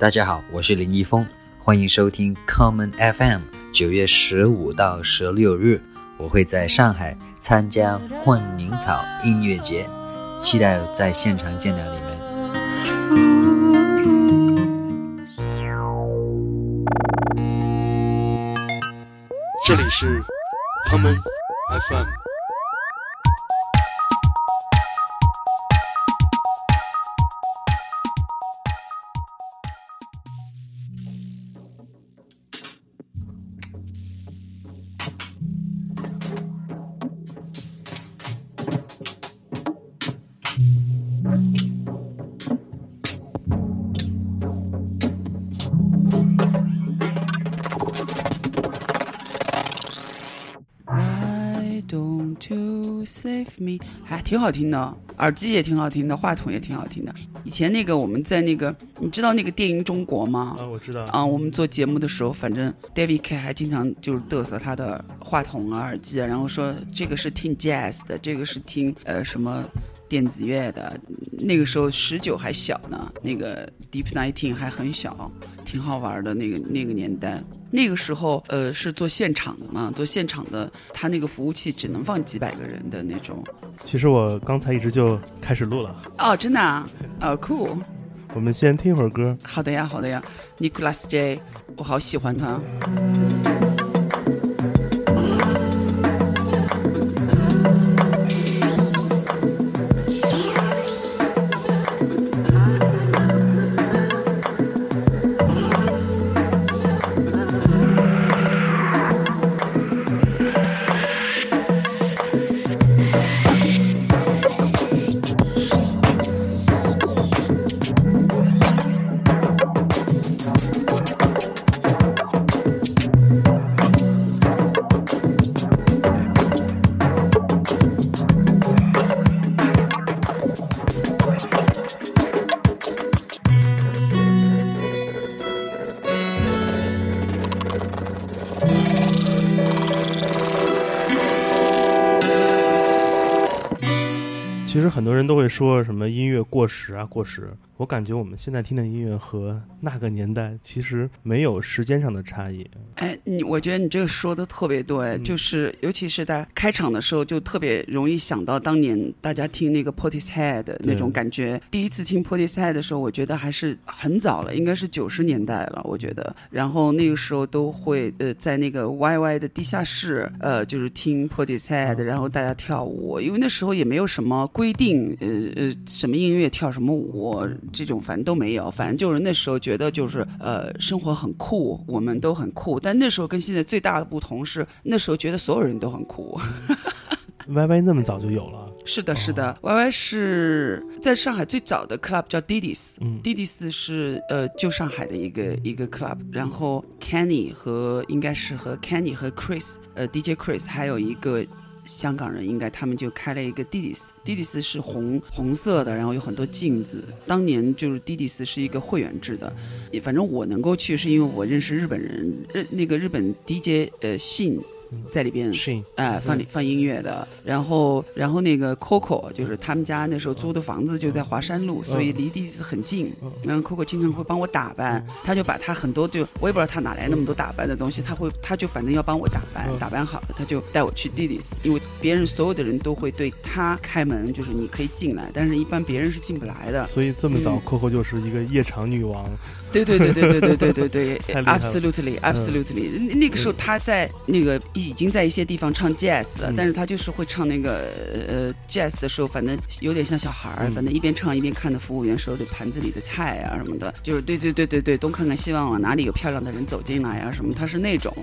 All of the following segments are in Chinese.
大家好，我是林一峰，欢迎收听 Common FM。九月十五到十六日，我会在上海参加混凝草音乐节，期待在现场见到你们。这里是 Common FM。还挺好听的，耳机也挺好听的，话筒也挺好听的。以前那个我们在那个，你知道那个电音中国吗？啊，我知道。啊，我们做节目的时候，反正 David K 还经常就是嘚瑟他的话筒啊、耳机啊，然后说这个是听 Jazz 的，这个是听呃什么电子乐的。那个时候十九还小呢，那个 Deep Nineteen 还很小。挺好玩的那个那个年代，那个时候呃是做现场的嘛，做现场的，他那个服务器只能放几百个人的那种。其实我刚才一直就开始录了。哦，真的啊，哦，cool。我们先听一会儿歌。好的呀，好的呀，Nicholas J，我好喜欢他。其实很多人都会说什么音乐过时啊，过时。我感觉我们现在听的音乐和那个年代其实没有时间上的差异。哎，你我觉得你这个说的特别对，就是尤其是在开场的时候，就特别容易想到当年大家听那个 Portishead 那种感觉。第一次听 Portishead 的时候，我觉得还是很早了，应该是九十年代了，我觉得。然后那个时候都会呃在那个 YY 的地下室，呃就是听 Portishead，然后大家跳舞，因为那时候也没有什么规定，呃呃什么音乐跳什么舞。这种反正都没有，反正就是那时候觉得就是呃生活很酷，我们都很酷。但那时候跟现在最大的不同是，那时候觉得所有人都很酷。Y Y 那么早就有了？是的，是的。Y Y 是在上海最早的 club 叫 Didis，Didis 是呃旧上海的一个一个 club。然后 Kenny 和应该是和 Kenny 和 Chris，呃 DJ Chris 还有一个。香港人应该他们就开了一个 diis 是红红色的，然后有很多镜子。当年就是 Didis 是一个会员制的，反正我能够去是因为我认识日本人，日那个日本 DJ 呃信。在里边，哎，放放音乐的，然后，然后那个 Coco 就是他们家那时候租的房子就在华山路，所以离地子很近。然后 Coco 经常会帮我打扮，他就把他很多就我也不知道他哪来那么多打扮的东西，他会他就反正要帮我打扮，打扮好了他就带我去 Didis，因为别人所有的人都会对他开门，就是你可以进来，但是一般别人是进不来的。所以这么早，Coco 就是一个夜场女王。对对对对对对对对对，absolutely absolutely。那个时候他在那个已经在一些地方唱 jazz 了，但是他就是会唱那个呃 jazz 的时候，反正有点像小孩儿，反正一边唱一边看着服务员手里盘子里的菜啊什么的，就是对对对对对，东看看西望望，哪里有漂亮的人走进来啊什么，他是那种。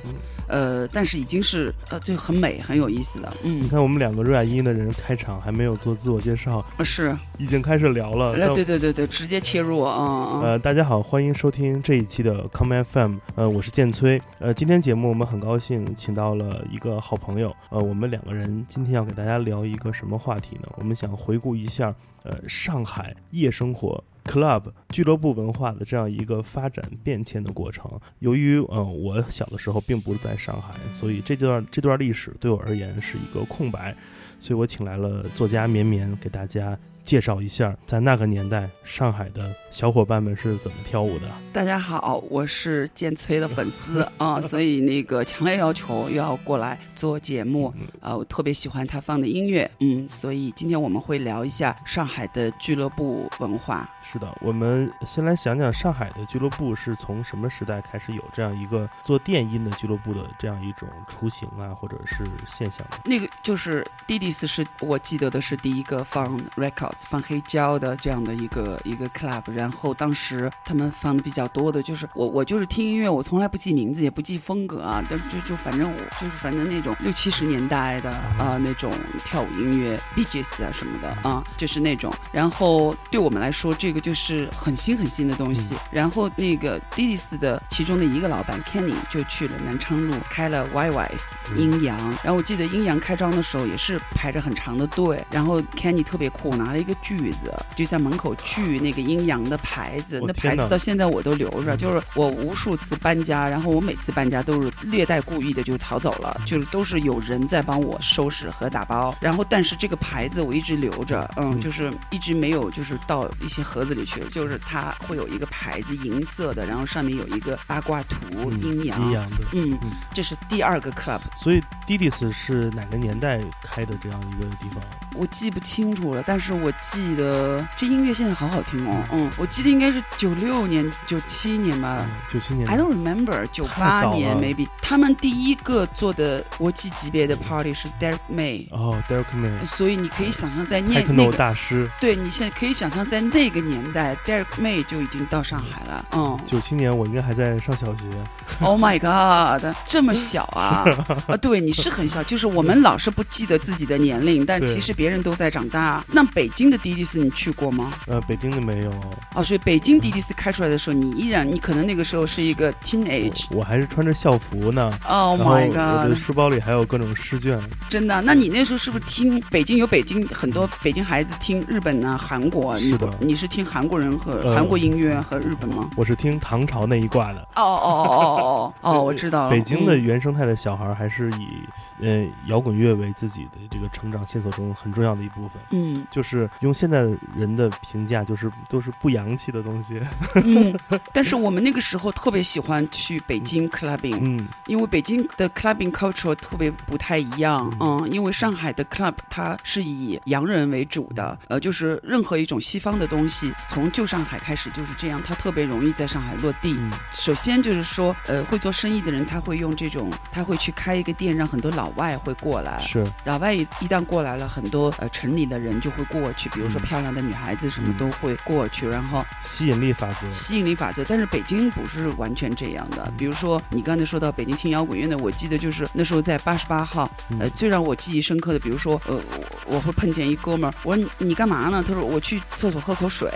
呃，但是已经是呃，就很美，很有意思的。嗯，你看我们两个热爱音乐的人开场还没有做自我介绍，是已经开始聊了。对对对对，直接切入啊。呃，大家好，欢迎收听这一期的 Come FM。呃，我是建崔。呃，今天节目我们很高兴请到了一个好朋友。呃，我们两个人今天要给大家聊一个什么话题呢？我们想回顾一下，呃，上海夜生活。club 俱乐部文化的这样一个发展变迁的过程，由于呃我小的时候并不是在上海，所以这段这段历史对我而言是一个空白，所以我请来了作家绵绵给大家介绍一下，在那个年代上海的小伙伴们是怎么跳舞的。大家好，我是建崔的粉丝 啊，所以那个强烈要求要过来做节目啊，我特别喜欢他放的音乐，嗯，所以今天我们会聊一下上海的俱乐部文化。是的，我们先来想讲上海的俱乐部是从什么时代开始有这样一个做电音的俱乐部的这样一种雏形啊，或者是现象的。那个就是 d i d i s，是我记得的是第一个放 records 放黑胶的这样的一个一个 club。然后当时他们放的比较多的就是我我就是听音乐，我从来不记名字，也不记风格啊，但就就反正我就是反正那种六七十年代的啊那种跳舞音乐，B G S 啊什么的啊，就是那种。然后对我们来说，这个。就是很新很新的东西，然后那个 i d s 的其中的一个老板 Kenny 就去了南昌路开了 YYS 阴阳，然后我记得阴阳开张的时候也是排着很长的队，然后 Kenny 特别酷，拿了一个锯子就在门口锯那个阴阳的牌子，那牌子到现在我都留着，就是我无数次搬家，然后我每次搬家都是略带故意的就逃走了，就是都是有人在帮我收拾和打包，然后但是这个牌子我一直留着，嗯，就是一直没有就是到一些盒子。里去，就是它会有一个牌子，银色的，然后上面有一个八卦图，阴阳，阴阳的，嗯，这是第二个 club。所以 Didis 是哪个年代开的这样一个地方？我记不清楚了，但是我记得这音乐现在好好听哦，嗯，我记得应该是九六年、九七年吧，九七年。I don't remember，九八年 maybe。他们第一个做的国际级别的 party 是 Derek May，哦，Derek May。所以你可以想象在那那个大师，对你现在可以想象在那个年代，Derek May 就已经到上海了，嗯。九七年我应该还在上小学。Oh my god，这么小啊？啊，对，你是很小，就是我们老是不记得自己的年龄，但其实别人都在长大。那北京的迪迪斯你去过吗？呃，北京的没有。哦，所以北京迪迪斯开出来的时候，你依然，你可能那个时候是一个 teenage。我还是穿着校服呢。Oh my god，我的书包里还有各种试卷。真的？那你那时候是不是听北京有北京很多北京孩子听日本呢？韩国？是的。你是听韩国人和韩国音乐和日本吗？我是听唐朝那一挂的。哦哦哦哦哦哦，我知道了。北京的原生态的小孩还是以。呃，摇滚乐为自己的这个成长线索中很重要的一部分，嗯，就是用现在人的评价，就是都是不洋气的东西。嗯，但是我们那个时候特别喜欢去北京 clubbing，嗯，因为北京的 clubbing culture 特别不太一样，嗯，因为上海的 club 它是以洋人为主的，呃，就是任何一种西方的东西，从旧上海开始就是这样，它特别容易在上海落地。首先就是说，呃，会做生意的人他会用这种，他会去开一个店，让很多老老外会过来，是老外一一旦过来了，很多呃城里的人就会过去，比如说漂亮的女孩子什么都会过去，然后吸引力法则，吸引力法则。但是北京不是完全这样的，比如说你刚才说到北京听摇滚乐的，我记得就是那时候在八十八号，呃，最让我记忆深刻的，比如说呃，我我会碰见一哥们儿，我说你干嘛呢？他说我去厕所喝口水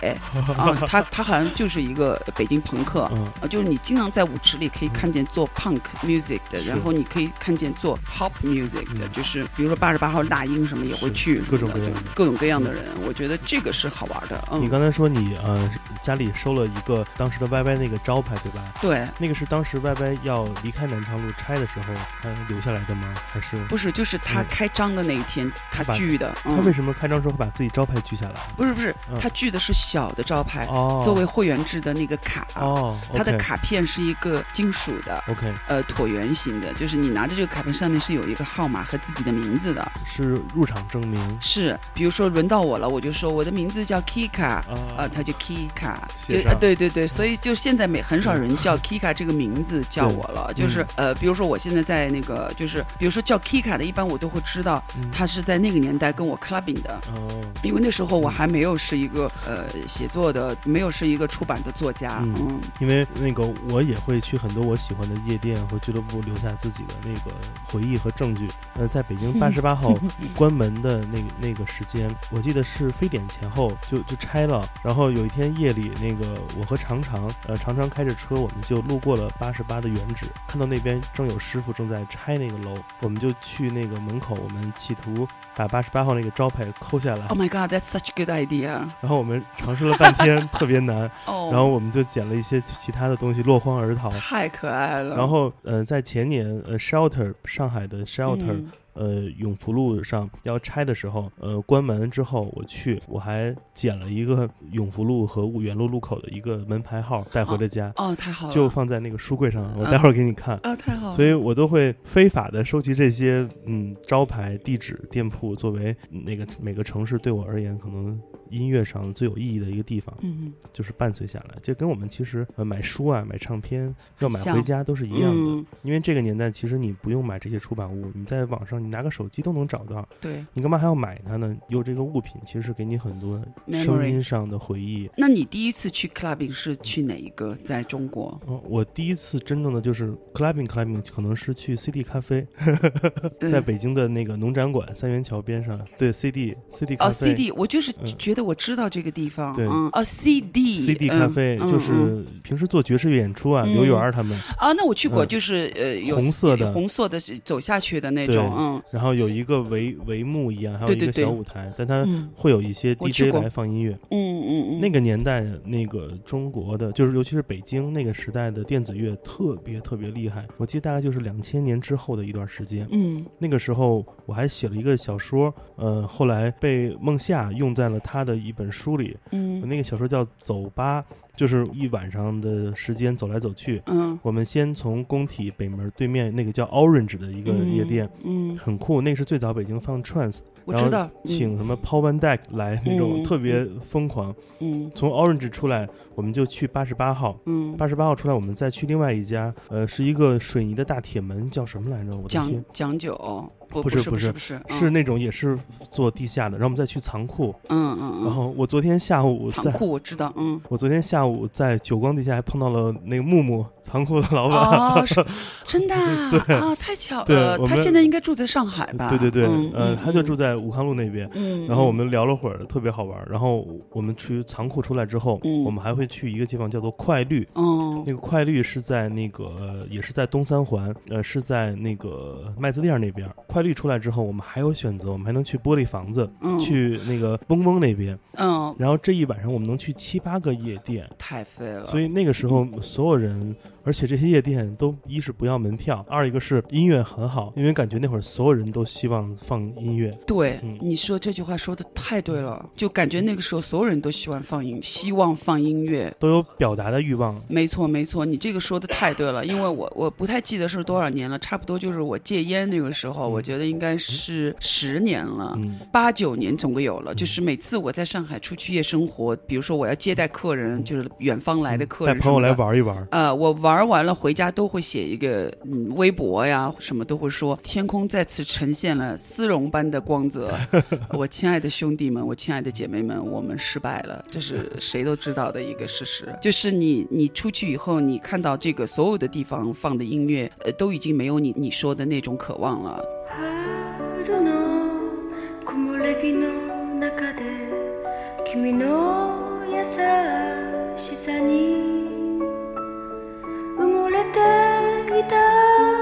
啊，他他好像就是一个北京朋克，啊，就是你经常在舞池里可以看见做 punk music 的，然后你可以看见做 pop。music 的，就是比如说八十八号大英什么也会去，各种各样各种各样的人，我觉得这个是好玩的。你刚才说你呃家里收了一个当时的 YY 那个招牌对吧？对，那个是当时 YY 要离开南昌路拆的时候他留下来的吗？还是不是？就是他开张的那一天他锯的。他为什么开张时候把自己招牌锯下来？不是不是，他锯的是小的招牌，作为会员制的那个卡。哦，它的卡片是一个金属的，OK，呃椭圆形的，就是你拿着这个卡片上面是有。一个号码和自己的名字的，是入场证明。是，比如说轮到我了，我就说我的名字叫 Kika，啊，他就 Kika，就啊，对对对，所以就现在没很少人叫 Kika 这个名字叫我了，就是呃，比如说我现在在那个，就是比如说叫 Kika 的，一般我都会知道他是在那个年代跟我 clubbing 的，哦，因为那时候我还没有是一个呃写作的，没有是一个出版的作家，嗯，因为那个我也会去很多我喜欢的夜店和俱乐部，留下自己的那个回忆和。证据，呃，在北京 八十八号关门的那个那个时间，我记得是非典前后就就拆了。然后有一天夜里，那个我和常常，呃，常常开着车，我们就路过了八十八的原址，看到那边正有师傅正在拆那个楼，我们就去那个门口，我们企图把八十八号那个招牌抠下来。Oh my god, that's such a good idea！然后我们尝试了半天，特别难。然后我们就捡了一些其他的东西，落荒而逃。太可爱了。然后，呃，在前年，呃，Shelter 上海的。Shelter 呃永福路上要拆的时候，呃关门之后我去，我还捡了一个永福路和五原路路口的一个门牌号带回了家，哦，太好了，就放在那个书柜上，我待会儿给你看。啊，太好了。所以我都会非法的收集这些嗯招牌、地址、店铺，作为那个每个城市对我而言可能音乐上最有意义的一个地方，嗯，就是伴随下来。这跟我们其实呃买书啊、买唱片要买回家都是一样的，嗯因为这个年代其实你不用买这些出版物，你在网上你拿个手机都能找到，对。你干嘛还要买它呢？有这个物品其实是给你很多声音上的回忆。那你第一次去 clubbing 是去哪一个？在中国？嗯，我第一次真正的就是 clubbing clubbing，可能是去 CD 咖啡，在嗯北京的那个农展馆三元桥边上。对 CD CD 咖哦、，CD，我就是嗯觉得我知道这个地方。对。嗯，哦，CD CD 嗯咖啡、嗯就是嗯。平时做爵士乐演出啊，嗯。刘源儿他们，啊，那我去过，嗯。就是呃，有红色的。红色的走下去的那种，嗯。然后有一个帷帷幕一样，还有一个小舞台，但它嗯。会有一些 DJ 来放音乐。嗯嗯嗯，那个年代，那个中国的，就是尤其是北京那个时代的电子乐特别特别厉害。我记得大概就是两千年之后的一段时间，嗯。那个时候我还写了一个小说，呃，后来被孟夏用在了他的一本书里。嗯那个小说叫《走吧》，就是一晚上的时间走来走去。嗯我们先从工体北门对面那个叫 Orange 的一个夜店，嗯，很酷，那个是最早北京放 trance，然后我知道，请什么 Paul Van Dyk 来那种嗯特别疯狂。嗯从 Orange 出来，我们就去八十八号，嗯，八十八号出来，我们再去另外一家，呃，是一个水泥的大铁门，叫什么来着？我的讲天，讲究不是不是不是是是那种也是做地下的，然后我们再去仓库。嗯嗯嗯，然后我昨天下午在，仓库我知道，嗯。我昨天下午在久光地下还碰到了那个木木仓库的老板。真的啊对啊，太巧了！他现在应该住在上海吧？对对对，嗯呃，他就住在，武康路那边。嗯，然后我们聊了会儿，特别好玩。然后我们去仓库出来之后，嗯我们还会去一个地方叫做快绿。嗯那个快绿是在那个、呃也是在东三环，呃，是在那个麦子店那边。快绿出来之后，我们还有选择，我们还能去玻璃房子，嗯去那个嗡嗡那边。嗯，然后这一晚上我们能去七八个夜店，太废了。所以那个时候所有人，而且这些夜店都一是不要门票，二一个是音乐很好，因为感觉那会儿所有人都希望放音乐。对、嗯你说这句话说的太对了，就感觉那个时候所有人都喜欢放音，希望放音乐。都有表达的欲望，没错，没错，你这个说的太对了，因为我我不太记得是多少年了，差不多就是我戒烟那个时候，嗯我觉得应该是十年了。嗯八九年总归有了，就是每次我在上海出去夜生活，比如说我要接待客人，就是远方来的客人，带朋友来。玩一玩。呃，我玩完了回家都会写一个嗯微博呀，什么都会说，天空再次呈现了丝绒般的光泽。我亲爱的兄弟们，我亲爱的姐妹们，我们失败了，这是谁都知道的一个事实。就是你你出去以后，你看到这个所有的地方放的音乐，呃，都已经没有你你说的那种渴望了。春の木漏れ日の中で君の 的。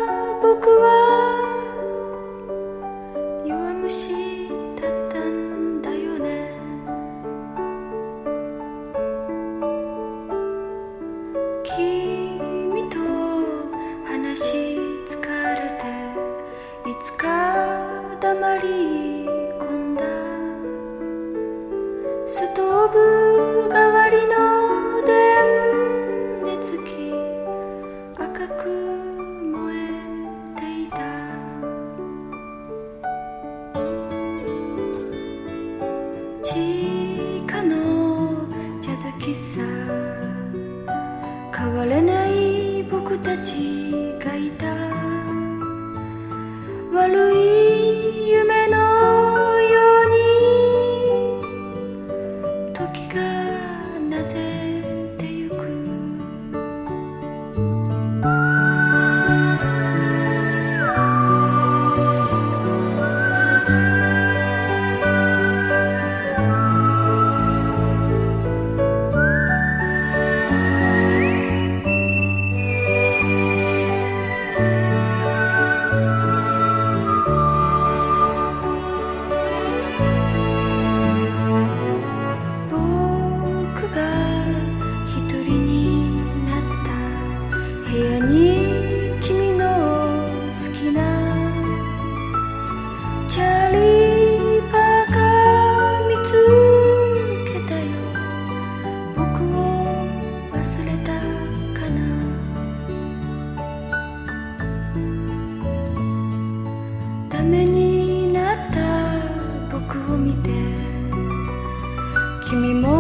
Jimimo.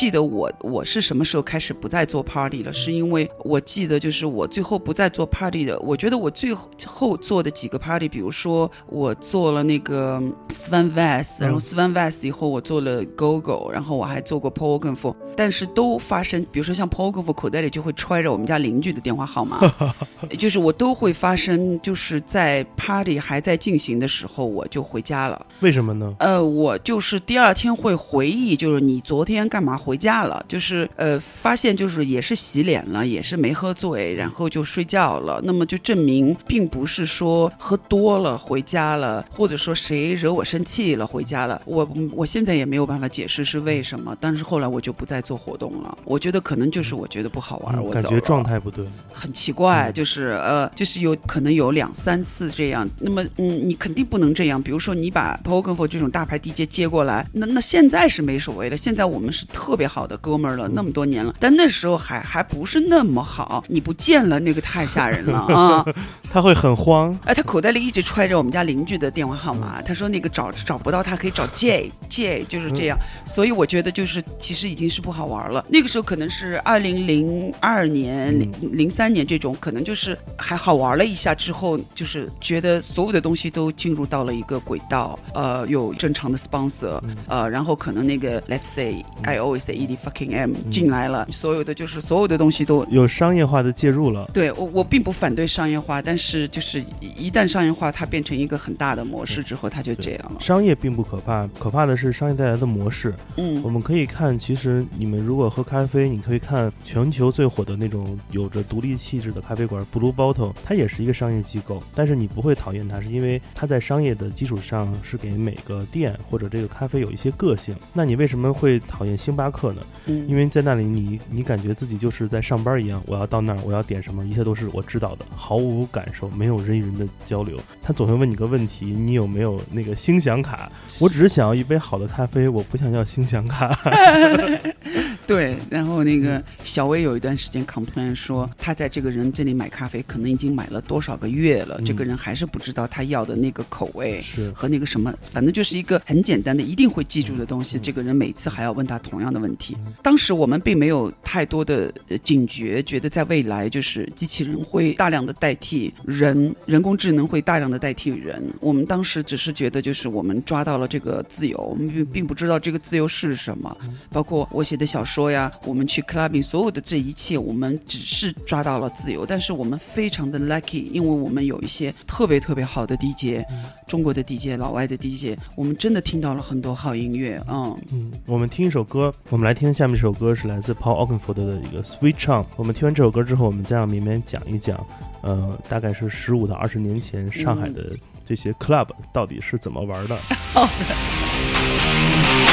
记得我我是什么时候开始不再做 party 了，是因为我记得就是我最后不再做 party 的。我觉得我最后做的几个 party，比如说我做了那个 Svan Vest，然后 Svan Vest 以后我做了 Gogo，然后我还做过 Pogonfo，但是都发生，比如说像 Pogonfo 口袋里就会揣着我们家邻居的电话号码，就是我都会发生，就是在 party 还在进行的时候我就回家了。为什么呢？呃，我就是第二天会回忆，就是你昨天干嘛回家了？就是呃，发现就是也是洗脸了，也是没喝醉，然后就睡觉了。那么就证明并不是说喝多了回家了，或者说谁惹我生气了回家了。我我现在也没有办法解释是为什么。但是后来我就不再做活动了。我觉得可能就是我觉得不好玩，我感觉状态不对，很奇怪，就是呃，就是有可能有两三次这样。那么嗯，你肯定不能这样。比如说你把 p o g a n f o 这种大牌 DJ 接过来，那那现在是没所谓的。现在我们是特别好的哥们儿了，那么多年了。但那时候还还不是那么好，你不见了那个太吓人了 啊！他会很慌。哎，他口袋里一直揣着我们家邻居的电话号码。他说那个找找不到他可以找 J J，就是这样。所以我觉得就是其实已经是不好玩了。那个时候可能是二零零二年、零零三年这种，可能就是还好玩了一下之后，就是觉得所有的东西都进入到了一个轨道。呃，有正常的 sponsor，呃，然后可能那个 let's say I always say ed fucking m 进来了，所有的就是所有的东西都有商业化的介入了。对我，我并不反对商业化，但是就是一旦商业化，它变成一个很大的模式之后，它就这样了。商业并不可怕，可怕的是商业带来的模式。嗯，我们可以看，其实你们如果喝咖啡，你可以看全球最火的那种有着独立气质的咖啡馆 Blue Bottle，它也是一个商业机构，但是你不会讨厌它，是因为它在商业的基础上是给每个店或者这个咖啡有一些个性。那你为什么会讨厌星巴克呢？嗯，因为在那里你你感觉自己就是在上班一样，我要到那儿我要点什么，一切都是我知道的，毫无感受，没有人与人的交流。他总会问你个问题，你有没有那个星享卡？我只是想要一杯好的咖啡，我不想要星享卡。对，然后那个小薇有一段时间 complain 说，他在这个人这里买咖啡，可能已经买了多少个月了，这个人还是不知道他要的那个口味是和那个什么，反正就是一个很简单的，一定会记住的东西。这个人每次还要问他同样的问题。当时我们并没有太多的警觉，觉得在未来就是机器人会大量的代替人，人工智能会大量的代替人。我们当时只是觉得，就是我们抓到了这个自由，我们并并不知道这个自由是什么。包括我写的小说呀，我们去 clubbing，所有的这一切，我们只是抓到了自由。但是我们非常的 lucky，因为我们有一些特别特别好的 DJ，中国的 DJ，老外的 DJ，我们真的听到了很多好音乐。嗯嗯，我们听一首歌，我们来听下面这首歌是来自 Paul Oakenfold 的一个 Sweet Charm。我们听完这首歌之后，我们再让绵绵讲一讲，呃，大概是十五到二十年前上海的这些 club 到底是怎么玩的。这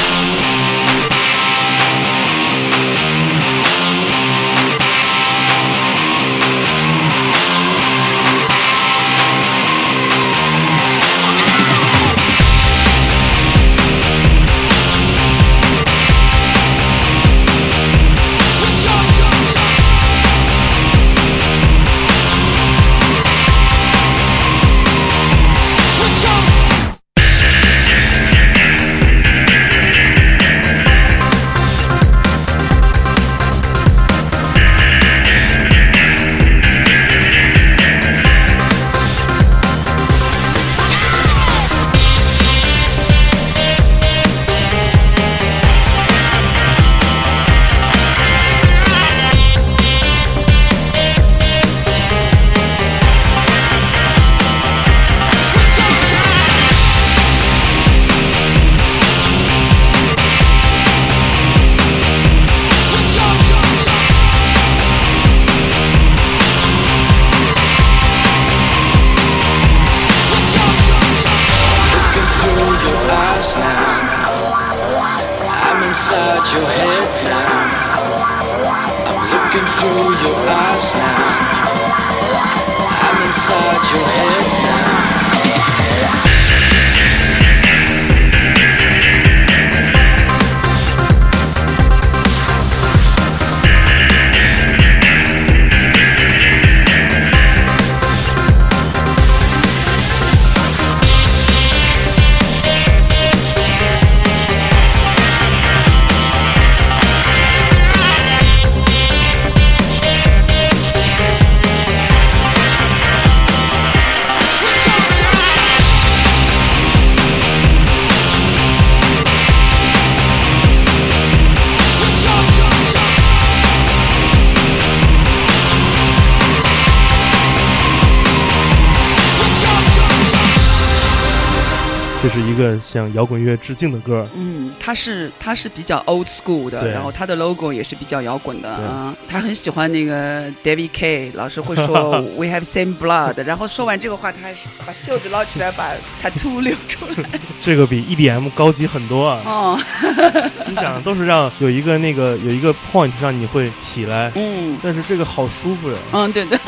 向摇滚乐致敬的歌。嗯，他是他是比较 old school 的，然后他的 logo 也是比较摇滚的对啊。他很喜欢那个 David K，老师会说 We have same blood，然后说完这个话，他还是把袖子捞起来，把 tattoo 流出来。这个比 EDM 高级很多啊！哦，你想，都是让有一个那个有一个 point 让你会起来，嗯但是这个好舒服呀。嗯，对对，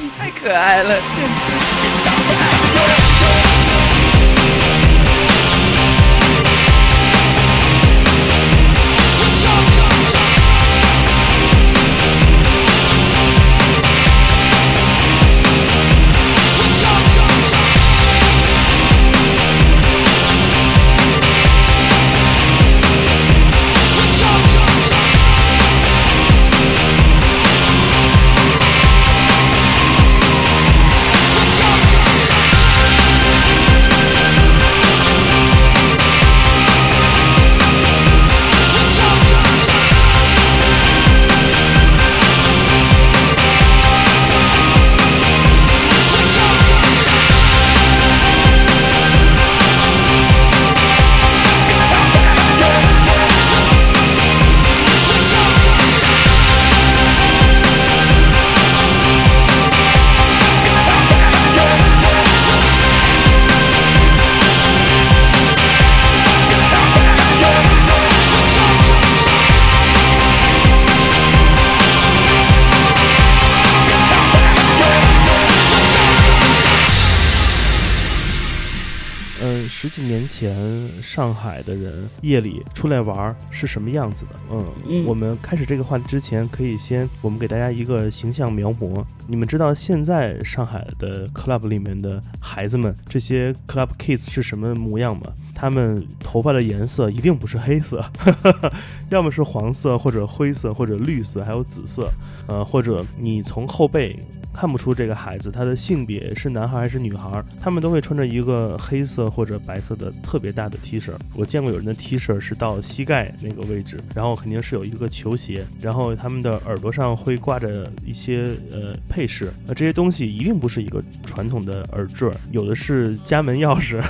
你太可爱了，对。的人夜里出来玩儿是什么样子的？嗯，嗯我们开始这个话题之前，可以先我们给大家一个形象描摹。你们知道现在上海的 club 里面的孩子们，这些 club kids 是什么模样吗？他们头发的颜色一定不是黑色，要么是黄色，或者灰色，或者绿色，还有紫色。呃，或者你从后背看不出这个孩子他的性别是男孩还是女孩，他们都会穿着一个黑色或者白色的特别大的 T 恤。我见过有人的 T 恤是到膝盖那个位置，然后肯定是有一个球鞋，然后他们的耳朵上会挂着一些呃配饰，呃这些东西一定不是一个传统的耳坠，有的是家门钥匙，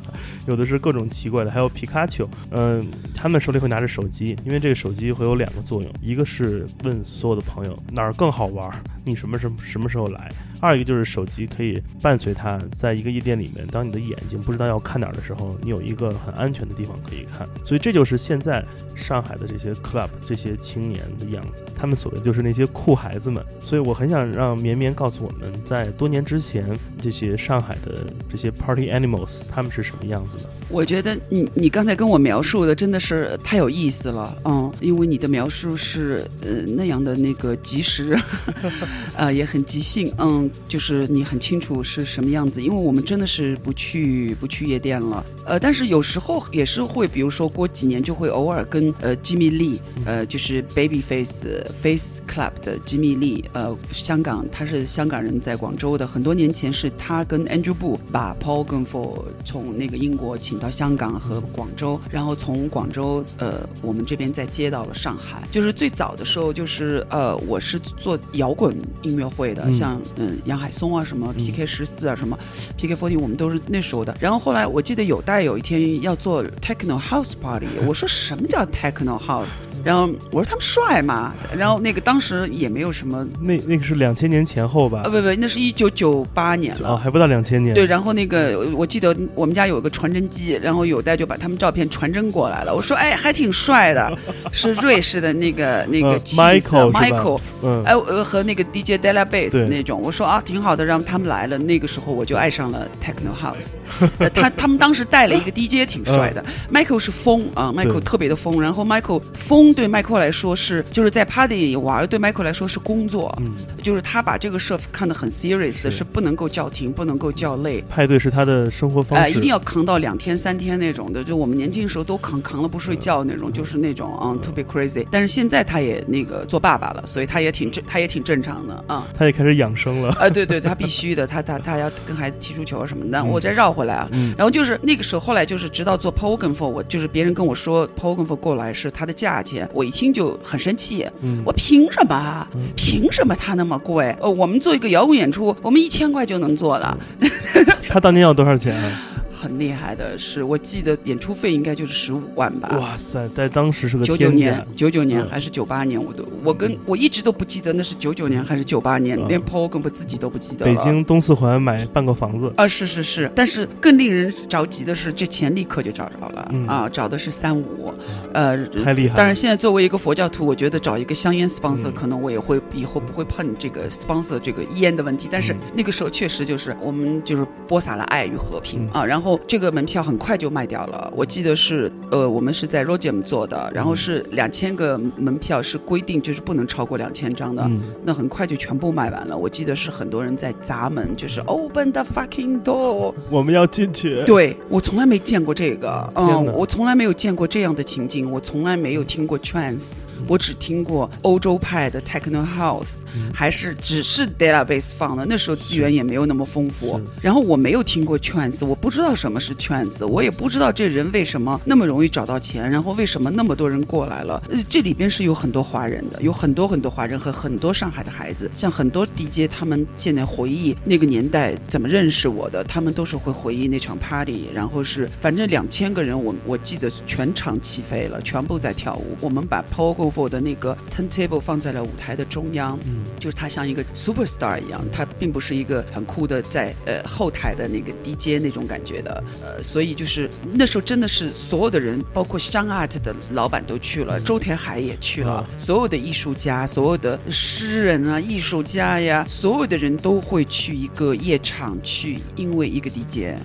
有的是各种奇怪的，还有皮卡丘。嗯、他们手里会拿着手机，因为这个手机会有两个作用，一个是问所有的朋友哪儿更好玩，你什么什么什么么时候来；二一个就是手机可以伴随他在一个夜店里面，当你的眼睛不知道要看哪儿的时候，你有一个很安全的地方可以看。所以这就是现在上海的这些 club 这些青年的样子，他们所谓就是那些酷孩子们。所以我很想让绵绵告诉我们在多年之前，这些上海的这些 party animals 他们是什么样子的。我觉得你你刚才跟我描述的真的是太有意思了，嗯，因为你的描述是呃那样的那个及时，呃也很即兴，嗯，就是你很清楚是什么样子，因为我们真的是不去不去夜店了，呃，但是有时候也是会，比如说过几年就会偶尔跟呃吉米利，呃就是 Babyface Face Club 的吉米利，呃香港他是香港人，在广州的，很多年前是他跟 Andrew Boo 把 Paul g u n f o 从那个英国请到香港和广州，然后从广州呃我们这边再接到了上海。就是最早的时候，就是呃我是做摇滚音乐会的，嗯。像嗯杨海松啊什么 PK 十四啊什么 PK Forty，我们都是那时候的。然后后来我记得有带有一天要做 Techno House Party，我说什么叫 Techno House？然后我说他们帅嘛，然后那个当时也没有什么，那那个是两千年前后吧呃？不不，那是一九九八年了。哦，还不到两千年。对，然后那个我记得我们家有个传真机，然后有代就把他们照片传真过来了。我说哎，还挺帅的，是瑞士的那个那个呃 cheese，Michael 是吧 Michael，嗯，哎，呃和那个 DJ Della Bass 那种，我说啊挺好的，让他们来了。那个时候我就爱上了 Techno House，呃他他们当时带了一个 DJ 挺帅的，Michael 是疯啊，Michael 特别的疯，然后 Michael 疯对 Michael 来说是就是在 party 里玩，对 Michael 来说是工作，嗯，就是他把这个事看得很 serious 的，是是不能够叫停，不能够叫累。派对是他的生活方哎，式。一定要扛到两天三天那种的，就我们年轻时候都扛扛了不睡觉那种，就是那种嗯特别 crazy。但是现在他也那个做爸爸了，所以他也挺正，他也挺正常的啊。他也开始养生了。啊，对对，他必须的，他他他要跟孩子踢足球什么的。嗯我再绕回来啊，嗯然后就是那个时候，后来就是直到做 Pogan for，我就是别人跟我说 Pogan for 过来是他的价钱，我一听就很生气，嗯我凭什么啊？凭什么他那么贵？呃，我们做一个摇滚演出，我们一千块就能做了，他当年要多少钱啊？很厉害的，是我记得演出费应该就是十五万吧。哇塞，在当时是个九九年，九九年嗯还是九八年，我都我跟我一直都不记得那是九九年还是九八年，嗯连 Paul 跟我自己都不记得了。北京东四环买半个房子，啊，是是是，但是更令人着急的是，这钱立刻就找着了、嗯啊，找的是三五，呃，太厉害了。当然，现在作为一个佛教徒，我觉得找一个香烟 sponsor，、嗯可能我也会以后不会碰这个 sponsor 这个烟的问题。但是嗯那个时候确实就是我们就是播撒了爱与和平、嗯啊，然后这个门票很快就卖掉了。我记得是呃，我们是在 Rogem 做的，然后嗯是两千个门票是规定就是不能超过两千张的。嗯，那很快就全部卖完了，我记得是很多人在砸门，就是 open the fucking door，我们要进去。对我从来没见过这个，嗯我从来没有见过这样的情景，我从来没有听过 trance，我只听过欧洲派的 techno house，、还是只是 database 放的，那时候资源也没有那么丰富。然后我没有听过 trance，我不知道什么是 trance，我也不知道这人为什么那么容易找到钱，然后为什么那么多人过来了。呃，这里边是有很多华人的，有很多很多华人和很多上海的孩子，像很多 DJ 他们现在回忆那个年代怎么认识我的，他们都是会回忆那场 party，然后是反正两千个人，我我记得全场起飞了，全部在跳舞。我们把 Paul g o f 的那个 turntable 放在了舞台的中央，嗯就是他像一个 superstar 一样，他并不是一个很酷的在呃后台的那个 DJ 那种感觉的，呃，所以就是那时候真的是所有的人，包括香 art 的老板都去了，周田海也去了，啊所有的艺术家、所有的诗人啊、艺术家呀，所有的人都会去一个夜场去，因为一个 DJ。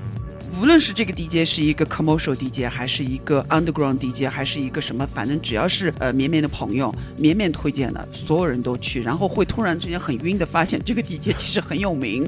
无论是这个 DJ 是一个 commercial DJ，还是一个 underground DJ，还是一个什么，反正只要是呃绵绵的朋友，绵绵推荐的，所有人都去，然后会突然之间很晕的发现这个 DJ 其实很有名，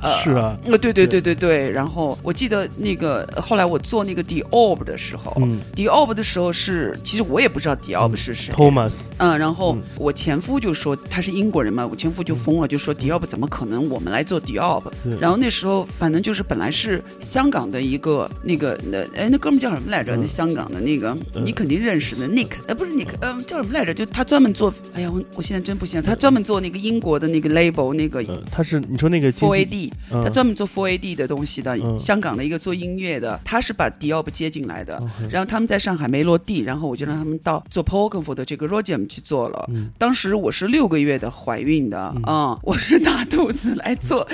呃，是啊，呃，对对对对对，然后我记得那个后来我做那个 The Orb 的时候、嗯。T h e Orb 的时候是，其实我也不知道 The Orb 是谁。，Thomas，嗯，然后嗯。我前夫就说他是英国人嘛，我前夫就疯了，就说 d i o b 怎么可能我们来做 Diop？对然后那时候反正就是本来是香港的一个那个那哎那哥们叫什么来着？嗯那香港的那个嗯你肯定认识的 Nick，呃不是 Nick，嗯叫什么来着？就他专门做，哎呀我我现在真不行，他专门做那个英国的那个 label 那个呃，他是你说那个 Four AD，嗯他专门做 Four AD 的东西的，嗯香港的一个做音乐的，他是把 Diop 接进来的。然后他们在上海没落地，然后我就让他们到做 p o g a m 的这个 Rogem 去做了。嗯当时我是六个月的怀孕的啊、我是大肚子来做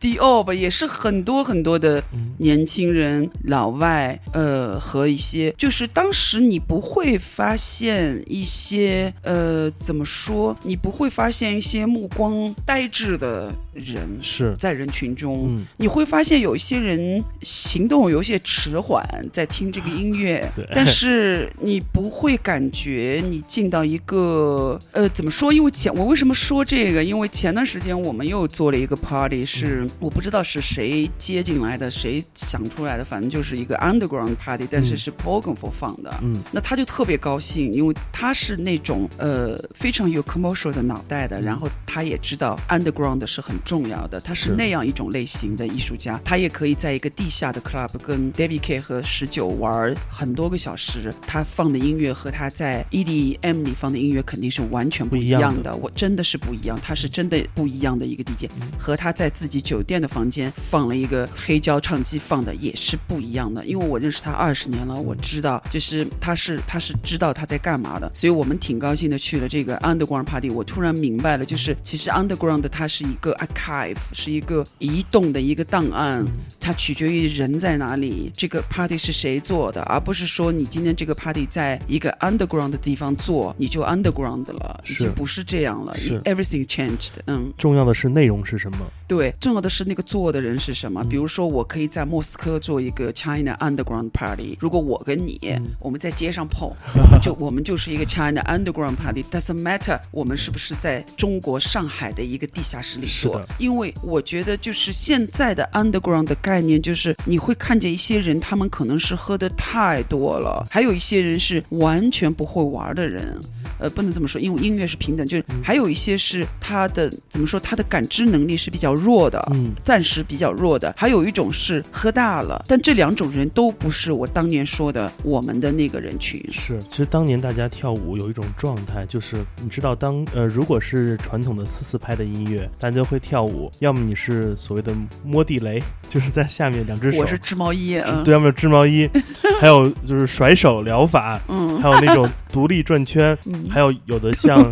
Diop，也是很多很多的嗯年轻人、老外，呃，和一些就是当时你不会发现一些呃怎么说，你不会发现一些目光呆滞的人是，在人群中。嗯，你会发现有一些人行动有些迟缓，在听这个音乐 对，但是你不会感觉你进到一个呃怎么说？因为前我为什么说这个？因为前段时间我们又做了一个 party，是我不知道是谁接进来的，谁想出来的，反正就是一个 underground party，但是嗯。是 p o g a m 放的。嗯。那他就特别高兴，因为他是那种呃非常有 commercial 的脑袋的，然后他也知道 underground 是很重要的，他是是那样一种类型的艺术家，他也可以在一个地下的 club 跟 David K 和十九玩很多个小时，他放的音乐和他在 EDM 里放的音乐肯定是完全不一样的，我真的是不一样，他是真的不一样的一个 DJ，、和他在自己酒店的房间放了一个黑胶唱机放的也是不一样的，因为我认识他二十年了，我知道就是他是他是知道他在干嘛的，所以我们挺高兴的去了这个 underground party。我突然明白了，就是其实 underground 它是一个 archive，是一个移动的一个档案，它取决于人在哪里，这个 party 是谁做的，而不是说你今天这个 party 在一个 underground 的地方做，你就 underground 了，已经不是这样了是，everything changed。嗯，重要的是内容是什么？对，重要的是那个做的人是什么。比如说，我可以在莫斯科做一个 China Underground Party，如果我跟你、我们在街上碰，就我们就是一个 China Underground Party，doesn't matter 我们是不是在中国上海的一个地下室里做，因为我觉得就是现在的 Underground 的概念，就是你会看见一些人，他们可能是喝的太多了，还有一些人是完全不会玩的人。呃，不能这么说，因为音乐是平等，就是还有一些是他的怎么说，他的感知能力是比较较弱的，嗯，暂时比较弱的，还有一种是喝大了，但这两种人都不是我当年说的我们的那个人群。是，其实当年大家跳舞有一种状态，就是你知道当呃，如果是传统的四四拍的音乐，大家会跳舞，要么你是所谓的摸地雷，就是在下面两只手，我是织毛衣，嗯，对，要么织毛衣，还有就是甩手疗法，嗯，还有那种独立转圈，嗯。还有有的像，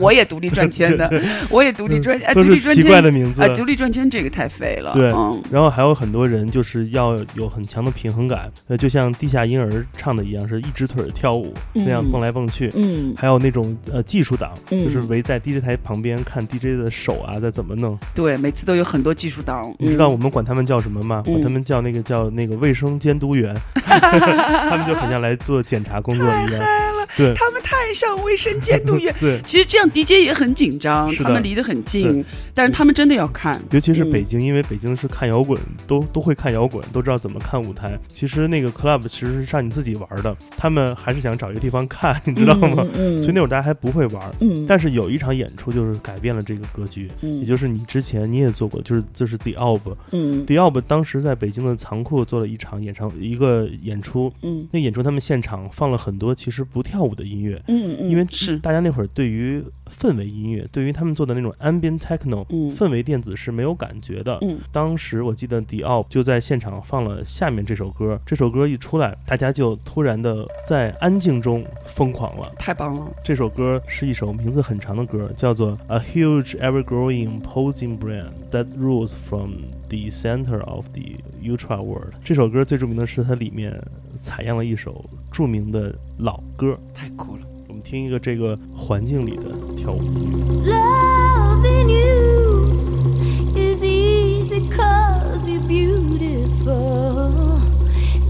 我也独立转圈的，我也独立转，哎，独立转是奇怪圈，的名字。哎，。独立转圈这个太废了，对嗯，然后还有很多人就是要有很强的平衡感，呃，就像地下婴儿唱的一样，是一只腿跳舞那样嗯蹦来蹦去。嗯，还有那种呃技术党，嗯就是围在 DJ 台旁边看 DJ 的手啊在怎么弄。对，每次都有很多技术党，你知道嗯我们管他们叫什么吗？嗯管他们叫那个叫那个卫生监督员，他们就很像来做检查工作一样。对。他们太像卫生监督员。对，其实这样 DJ 也很紧张，他们离得很近，但是他们真的要看，尤其是嗯。北京，因为北京是看摇滚，都都会看摇滚，都知道怎么看舞台。其实那个 club 其实是让你自己玩的，他们还是想找一个地方看，你知道吗？嗯，所以那会儿大家还不会玩。嗯，但是有一场演出就是改变了这个格局，嗯。也就是你之前你也做过，就是就是 The Ob。嗯。The Ob 当时在北京的仓库做了一场演唱一个演出，嗯。那演出他们现场放了很多其实不跳舞的音乐，嗯嗯，因为是。大家那会儿对于氛围音乐，对于他们做的那种 ambient techno、嗯氛围电子是没有感觉的。嗯当时我记得迪奥就在现场放了下面这首歌，这首歌一出来，大家就突然的在安静中疯狂了。太棒了，这首歌是一首名字很长的歌，叫做《A Huge Ever-Growing Posing Brand That Rules from the Center of the Ultra World》。这首歌最著名的是它里面采样了一首著名的老歌。太酷了。我们听一个这个环境里的跳舞。Loving you is easy cause you're beautiful.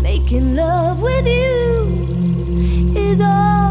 Making love with you is all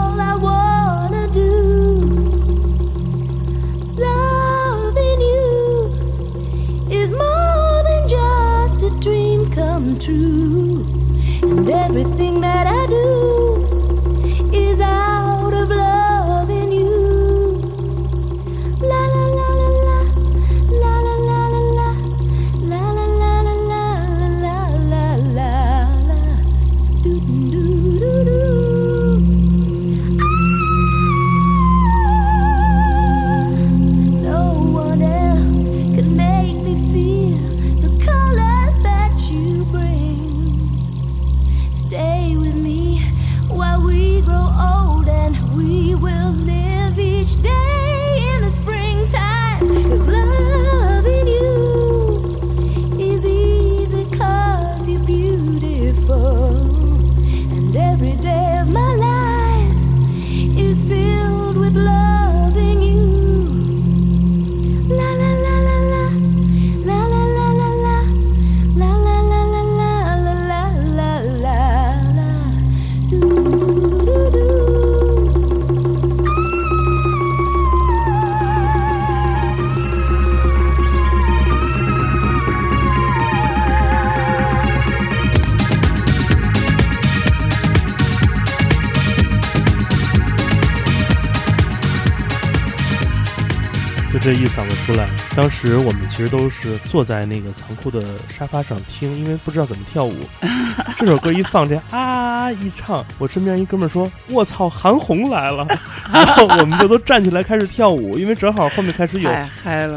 当时我们其实都是坐在那个残酷的沙发上听，因为不知道怎么跳舞。这首歌一放，这啊一唱，我身边一哥们说：“我操，韩红来了！” 然后我们就都站起来开始跳舞，因为正好后面开始有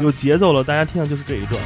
有，节奏了，大家听的就是这一段。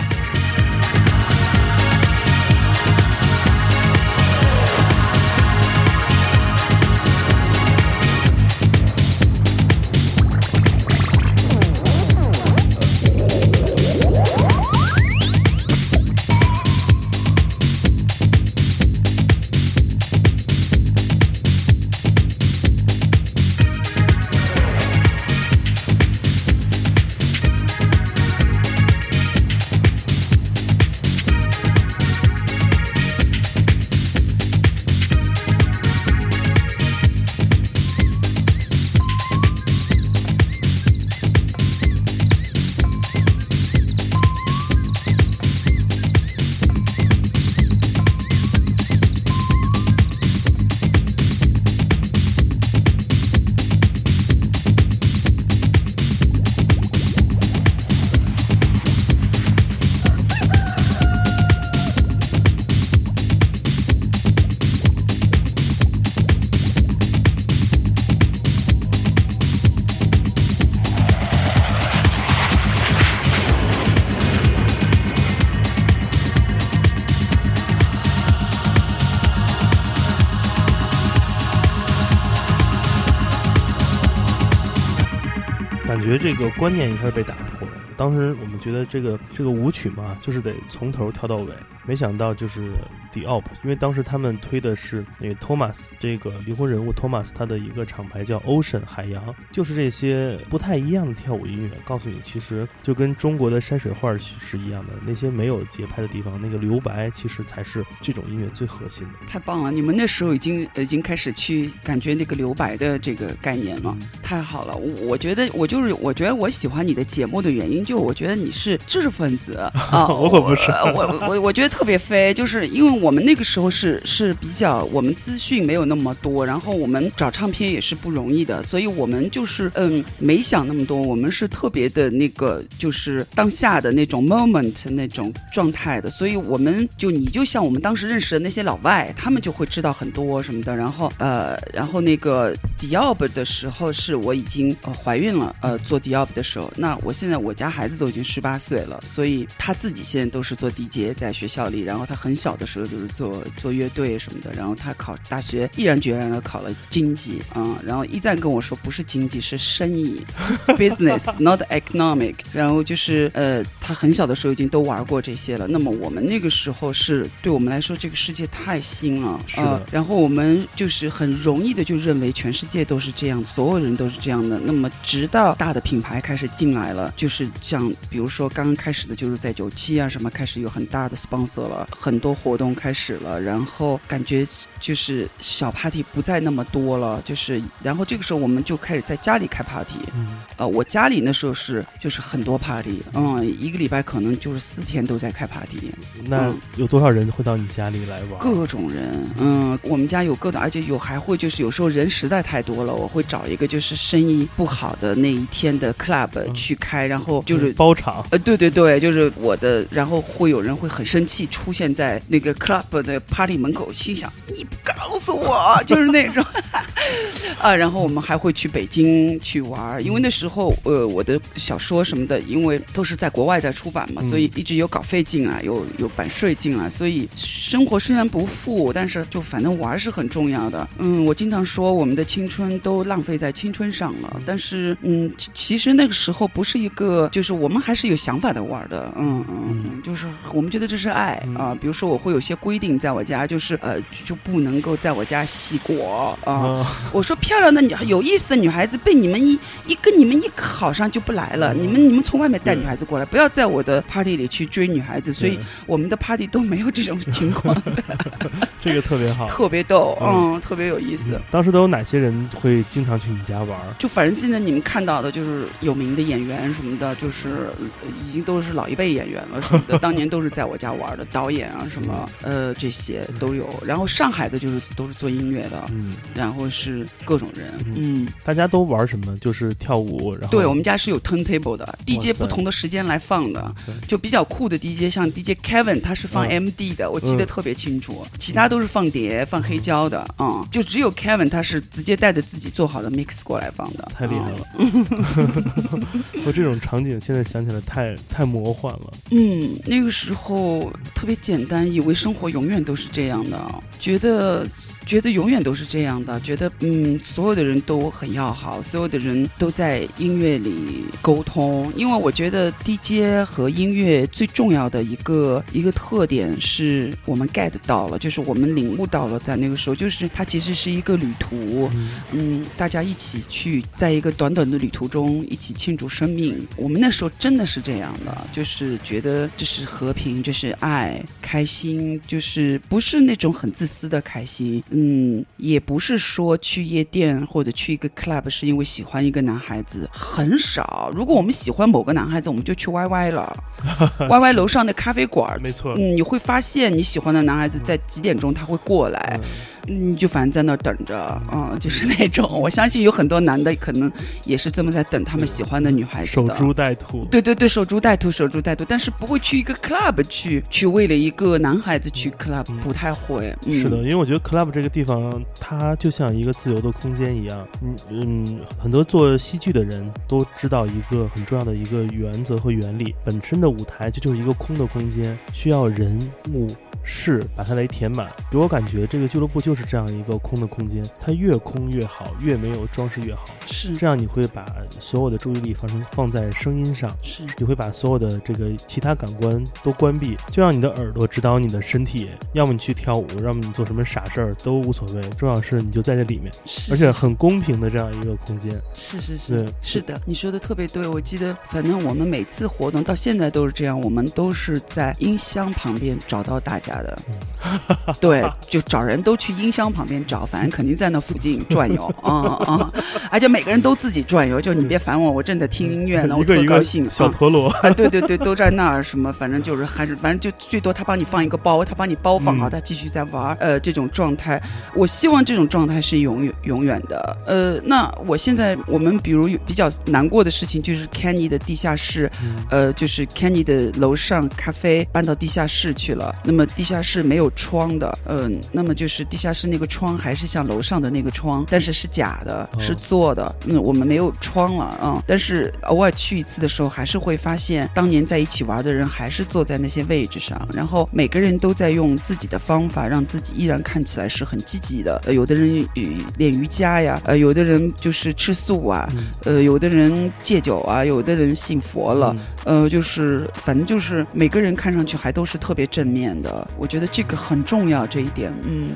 观念一开始被打破了。当时我们觉得这个这个舞曲嘛，就是得从头跳到尾，没想到就是 The Op，因为当时他们推的是那个 Thomas 这个灵魂人物 Thomas 他的一个厂牌叫 Ocean 海洋，就是这些不太一样的跳舞音乐，告诉你其实就跟中国的山水画是一样的，那些没有节拍的地方，那个留白其实才是这种音乐最核心的。太棒了！你们那时候已经已经开始去感觉那个留白的这个概念了，太好了！我我觉得我就是我觉得我喜欢你的节目的原因，就我觉得你是知识分子啊，我可不是，我我我觉得特别飞，就是因为我们那个时候是是比较我们资讯没有那么多，然后我们找唱片也是不容易的，所以我们就是嗯没想那么多，我们是特别的那个就是当下的那种 moment 那种状态的，所以我们就你就像我们当时认识的那些老外，他们就会知道很多什么的，然后呃然后那个 Diop 的时候是我已经呃怀孕了，呃做 Diop 的时候，那我现在我家孩子都已经十八岁了，所以他自己现在都是做 DJ 在学校里，然后他很小的时候就是做做乐队什么的，然后他考大学毅然决然的考了经济，嗯，然后一再跟我说不是经济是生意，business not economic，然后就是呃他很小的时候已经都玩过这些了，那么我们那个时候是对我们来说这个世界太新了，是的。呃然后我们就是很容易的就认为全世界都是这样，所有人都是这样的。那么直到大的品牌开始进来了，就是像比如说刚刚开始的就是在九七啊什么开始有很大的 sponsor 了，很多活动开始了，然后感觉就是小 party 不再那么多了，就是然后这个时候我们就开始在家里开 party，嗯，呃，我家里那时候是就是很多 party，嗯，一个礼拜可能就是四天都在开 party，那嗯有多少人会到你家里来玩？各种人，嗯，我们家有各种，而且有还会就是有时候人实在太多了，我会找一个就是生意不好的那一天的 club 嗯去开，然后就是。包场，呃，对对对，就是我的，然后会有人会很生气，出现在那个 club 的 party 门口，心想你不告诉我，就是那种，啊，然后我们还会去北京去玩，因为那时候呃我的小说什么的，因为都是在国外在出版嘛，嗯。所以一直有稿费进来，有有版税进来，所以生活虽然不富，但是就反正玩儿是很重要的。嗯，我经常说我们的青春都浪费在青春上了，但是嗯，其其实那个时候不是一个，就是我们还是有想法的玩儿的，嗯嗯，嗯就是我们觉得这是爱嗯。啊、比如说我会有些规定，在我家就是呃就不能够在我家洗果啊。啊，我说漂亮的女有意思的女孩子被你们一一跟你们一考上就不来了，嗯你们你们从外面带女孩子过来，不要在我的 party 里去追女孩子，所以我们的 party 都没有这种情况，这个特别好。特别逗，嗯嗯，特别有意思嗯。当时都有哪些人会经常去你家玩？就反正现在你们看到的，就是有名的演员什么的，就是呃已经都是老一辈演员了什么的，当年都是在我家玩的，导演啊什么，呃这些都有。然后上海的就是都是做音乐的，嗯，然后是各种人，嗯嗯，大家都玩什么？就是跳舞，然后对我们家是有 turntable 的哇，DJ 不同的时间来放的。就比较酷的 DJ，像 DJ Kevin，他是放嗯 MD 的，我记得嗯特别清楚。其他都是放碟、放黑胶的，嗯，就只有 Kevin 他是直接带着自己做好的 mix 过来放的，太厉害嗯了。我这种场景现在想起来太太魔幻了。嗯，那个时候特别简单，以为生活永远都是这样的，觉得觉得永远都是这样的，觉得嗯，所有的人都很要好，所有的人都在音乐里沟通。因为我觉得 DJ 和音乐最重要的一个一个特点是我们 get 到了，就是我们领悟到了，在那个时候，就是它其实是一个旅途。嗯嗯，大家一起去，在一个短短的旅途中一起庆祝生命。我们那时候真的是这样的，就是觉得这是和平，这是爱，开心，就是不是那种很自私的开心。嗯，也不是说去夜店或者去一个 club 是因为喜欢一个男孩子，很少。如果我们喜欢某个男孩子，我们就去 YY 了，YY 楼上的咖啡馆。没错。嗯，你会发现你喜欢的男孩子在几点钟他会过来，嗯你就反正在那儿等着，嗯，就是那种。我相信有很多男的可能也是这么在等他们喜欢的女孩子的。守株待兔。对对对，守株待兔，守株待兔，但是不会去一个 club 去去为了一个男孩子去 club，、嗯不太会。嗯、是的，因为我觉得 club 这个地方，它就像一个自由的空间一样。嗯嗯，很多做戏剧的人都知道一个很重要的一个原则和原理，本身的舞台就就是一个空的空间，需要人物事把它来填满，给我感觉这个俱乐部就是这样一个空的空间，它越空越好，越没有装饰越好。是这样你会把所有的注意力放成放在声音上，是你会把所有的这个其他感官都关闭，就让你的耳朵指导你的身体，要么你去跳舞，要么你做什么傻事儿都无所谓，重要是你就在这里面，是，而且很公平的这样一个空间。是是是对是的，你说的特别对。我记得，反正我们每次活动到现在都是这样，我们都是在音箱旁边找到大家的。对，就找人都去音箱旁边找，反正肯定在那附近转悠，啊啊！而且每个人都自己转悠，就你别烦我，我正在听音乐呢，我一个一个特高兴。啊小陀螺，啊，对对对，都在那儿，什么反正就是还是反正就最多他帮你放一个包，他帮你包放好，嗯他继续在玩儿，呃，这种状态，我希望这种状态是永远永远的。呃，那我现在我们比如有比较难过的事情就是 Kenny 的地下室，呃，就是 Kenny 的楼上咖啡搬到地下室去了，那么地下室没有窗的，嗯、那么就是地下室那个窗还是像楼上的那个窗，但是是假的，哦是做的，嗯，我们没有窗了啊、但是偶尔去一次的时候，还是会发现当年在一起玩的人还是坐在那些位置上，然后每个人都在用自己的方法让自己依然看起来是很积极的。呃，有的人呃练瑜伽呀，呃，有的人就是吃素啊，嗯呃，有的人戒酒啊，有的人信佛了，嗯呃，就是反正就是每个人看上去还都是特别正面的，我觉得这个很重要这一点，嗯。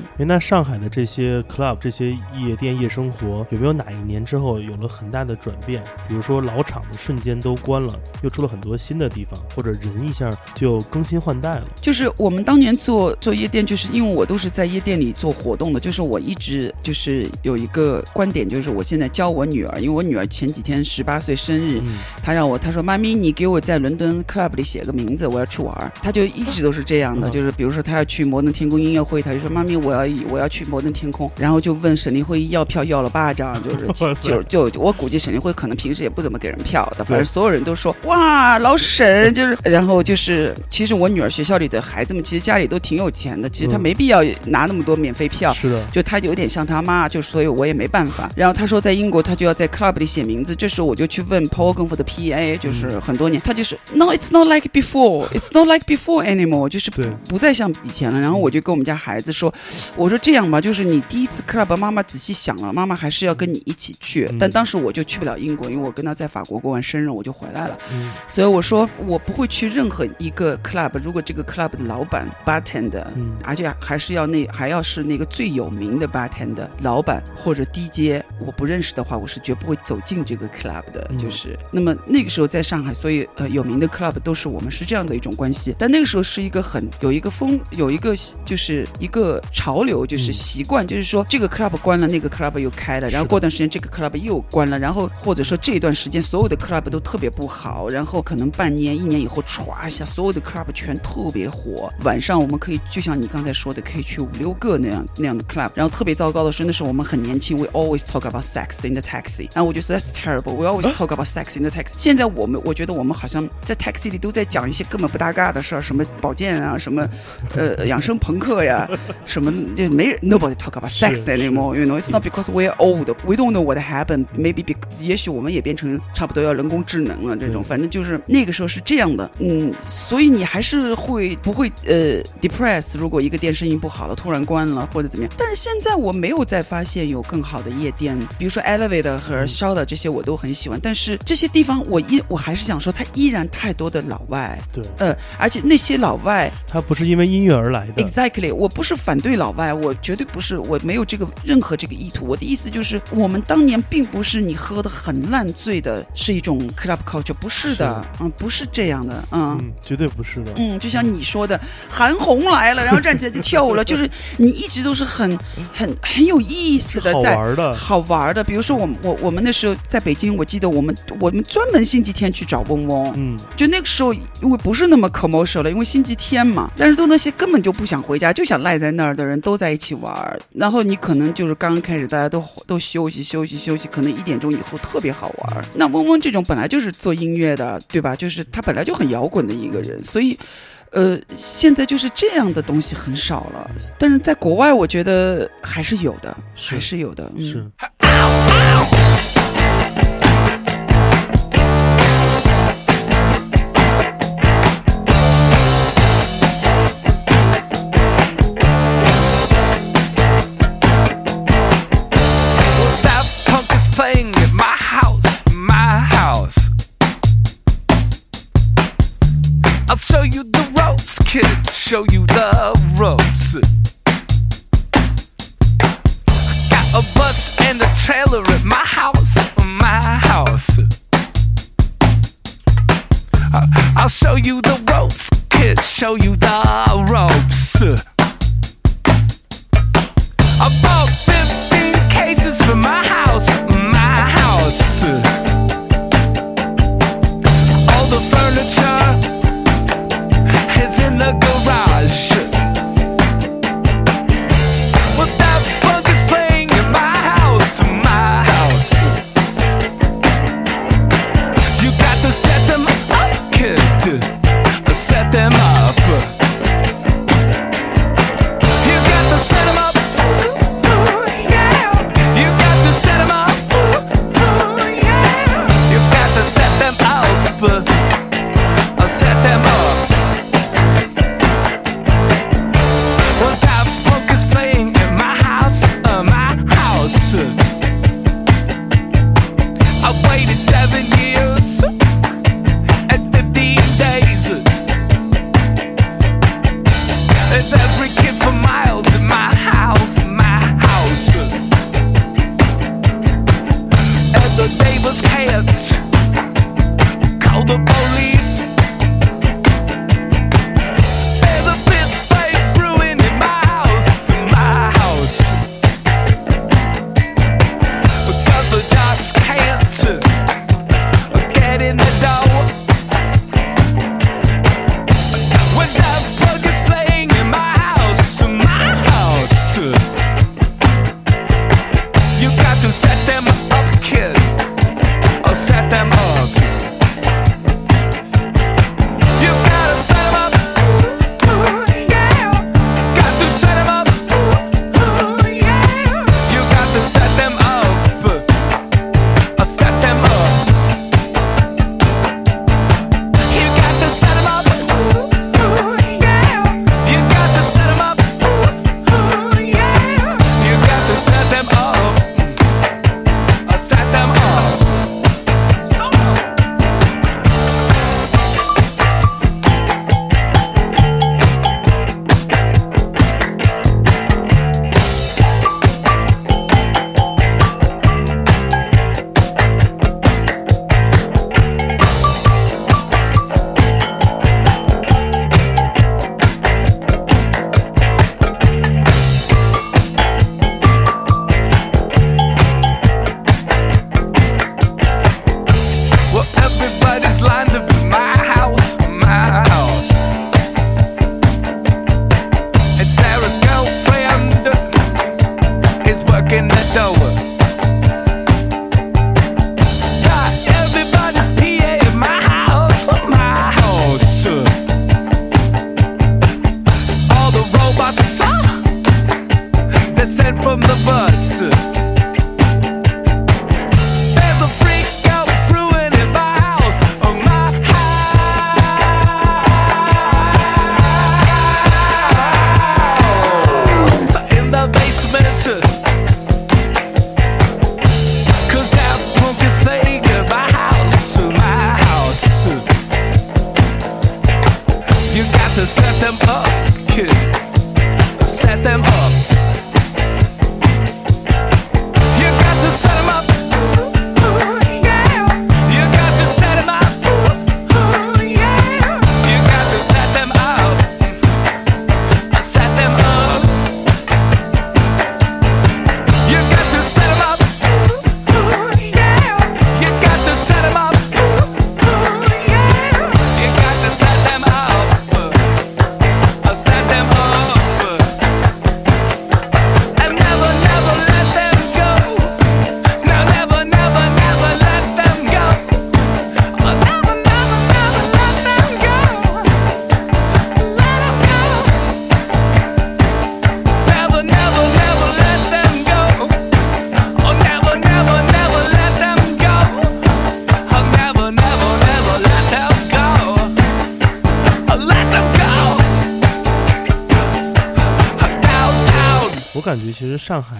上海的这些 club、这些夜店、夜生活，有没有哪一年之后有了很大的转变？比如说老厂的瞬间都关了，又出了很多新的地方，或者人一下就更新换代了。就是我们当年做做夜店，就是因为我都是在夜店里做活动的，就是我一直就是有一个观点，就是我现在教我女儿，因为我女儿前几天十八岁生日，嗯她让我她说妈咪，你给我在伦敦 club 里写个名字，我要去玩儿。她就一直都是这样的，嗯就是比如说她要去摩登天空音乐会，她就说妈咪，我要我要去摩登天空，然后就问沈凌辉要票要了巴掌，就是就就就我估计沈凌辉可能平时也不怎么给人票的，反正所有人都说哇老沈就是，然后就是其实我女儿学校里的孩子们其实家里都挺有钱的，其实他嗯没必要拿那么多免费票。是的，就他有点像他妈，就所以我也没办法。然后他说在英国他就要在 club 里写名字，这时候我就去问 Paul 功夫的 PA，就是很多年，他就是 No, it's not like before, it's not like before anymore，就是不再像以前了。然后我就跟我们家孩子说，我说这样吧，就是你第一次 club，妈妈仔细想了，妈妈还是要跟你一起去。嗯但当时我就去不了英国，因为我跟他在法国过完生日我就回来了。嗯所以我说我不会去任何一个 club，如果这个 club 的老板 bartender，、嗯而且还是要那还要是那个最有名的 bartender 老板或者 DJ，我不认识的话，我是绝不会走进这个 club 的。嗯就是那么那个时候在上海，所以呃有名的 club 都是我们是这样的一种关系。但那个时候是一个很有一个风有一个就是一个潮流，就是嗯习惯，就是说这个 club 关了，那个 club 又开了，然后过段时间这个 club 又关了，然后或者说这段时间所有的 club 都特别不好，然后可能半年一年以后歘一下，所有的 club 全特别火。晚上我们可以就像你刚才说的，可以去五六个那样那样的 club。然后特别糟糕的是，那时候我们很年轻，we always talk about sex in the taxi。然后我就说 that's terrible，we always talk about sex in the taxi。现在我们我觉得我们好像在 taxi 里都在讲一些根本不搭嘎的事儿，什么保健啊，什么呃养生朋克呀，什么就没人 nobody talk about sex anymore。You know, it's not because we're old. We don't know what happened. Maybe because 也许我们也变成差不多要人工智能了这种，反正就是那个时候是这样的，嗯，所以你还是会不会呃 depress？如果一个店生意不好了，突然关了或者怎么样？但是现在我没有再发现有更好的夜店，比如说 Elevator 和 Shouter 这些我都很喜欢，但是这些地方我依我还是想说，它依然太多的老外，对，呃，而且那些老外他不是因为音乐而来的。Exactly，我不是反对老外，我绝对不是，我没有这个任何这个意图。我的意思就是，我们当年并不是你喝的很烂醉的，是一种 club culture，不是的，嗯，不是这样的，嗯。嗯，绝对不是的。嗯，就像你说的，韩红来了，然后站起来就跳舞了，就是你一直都是很、很、很有意思的好在玩的，好玩的。比如说我们我我们那时候在北京，我记得我们我们专门星期天去找嗡嗡，嗯，就那个时候，因为不是那么 commercial 了，因为星期天嘛，但是都那些根本就不想回家，就想赖在那儿的人都在一一起玩儿。然后你可能就是刚刚开始大家都都休息休息休息，可能一点钟以后特别好玩儿。那嗡嗡这种本来就是做音乐的，对吧？就是他本来就很摇滚的一个人，所以。呃，现在就是这样的东西很少了，但是在国外，我觉得还是有的，还是有的。嗯、show you the ropes. Got a bus and a trailer at my house, my house. I'll show you the ropes, kid, show you the ropes. I bought 15 cases for my 其实上海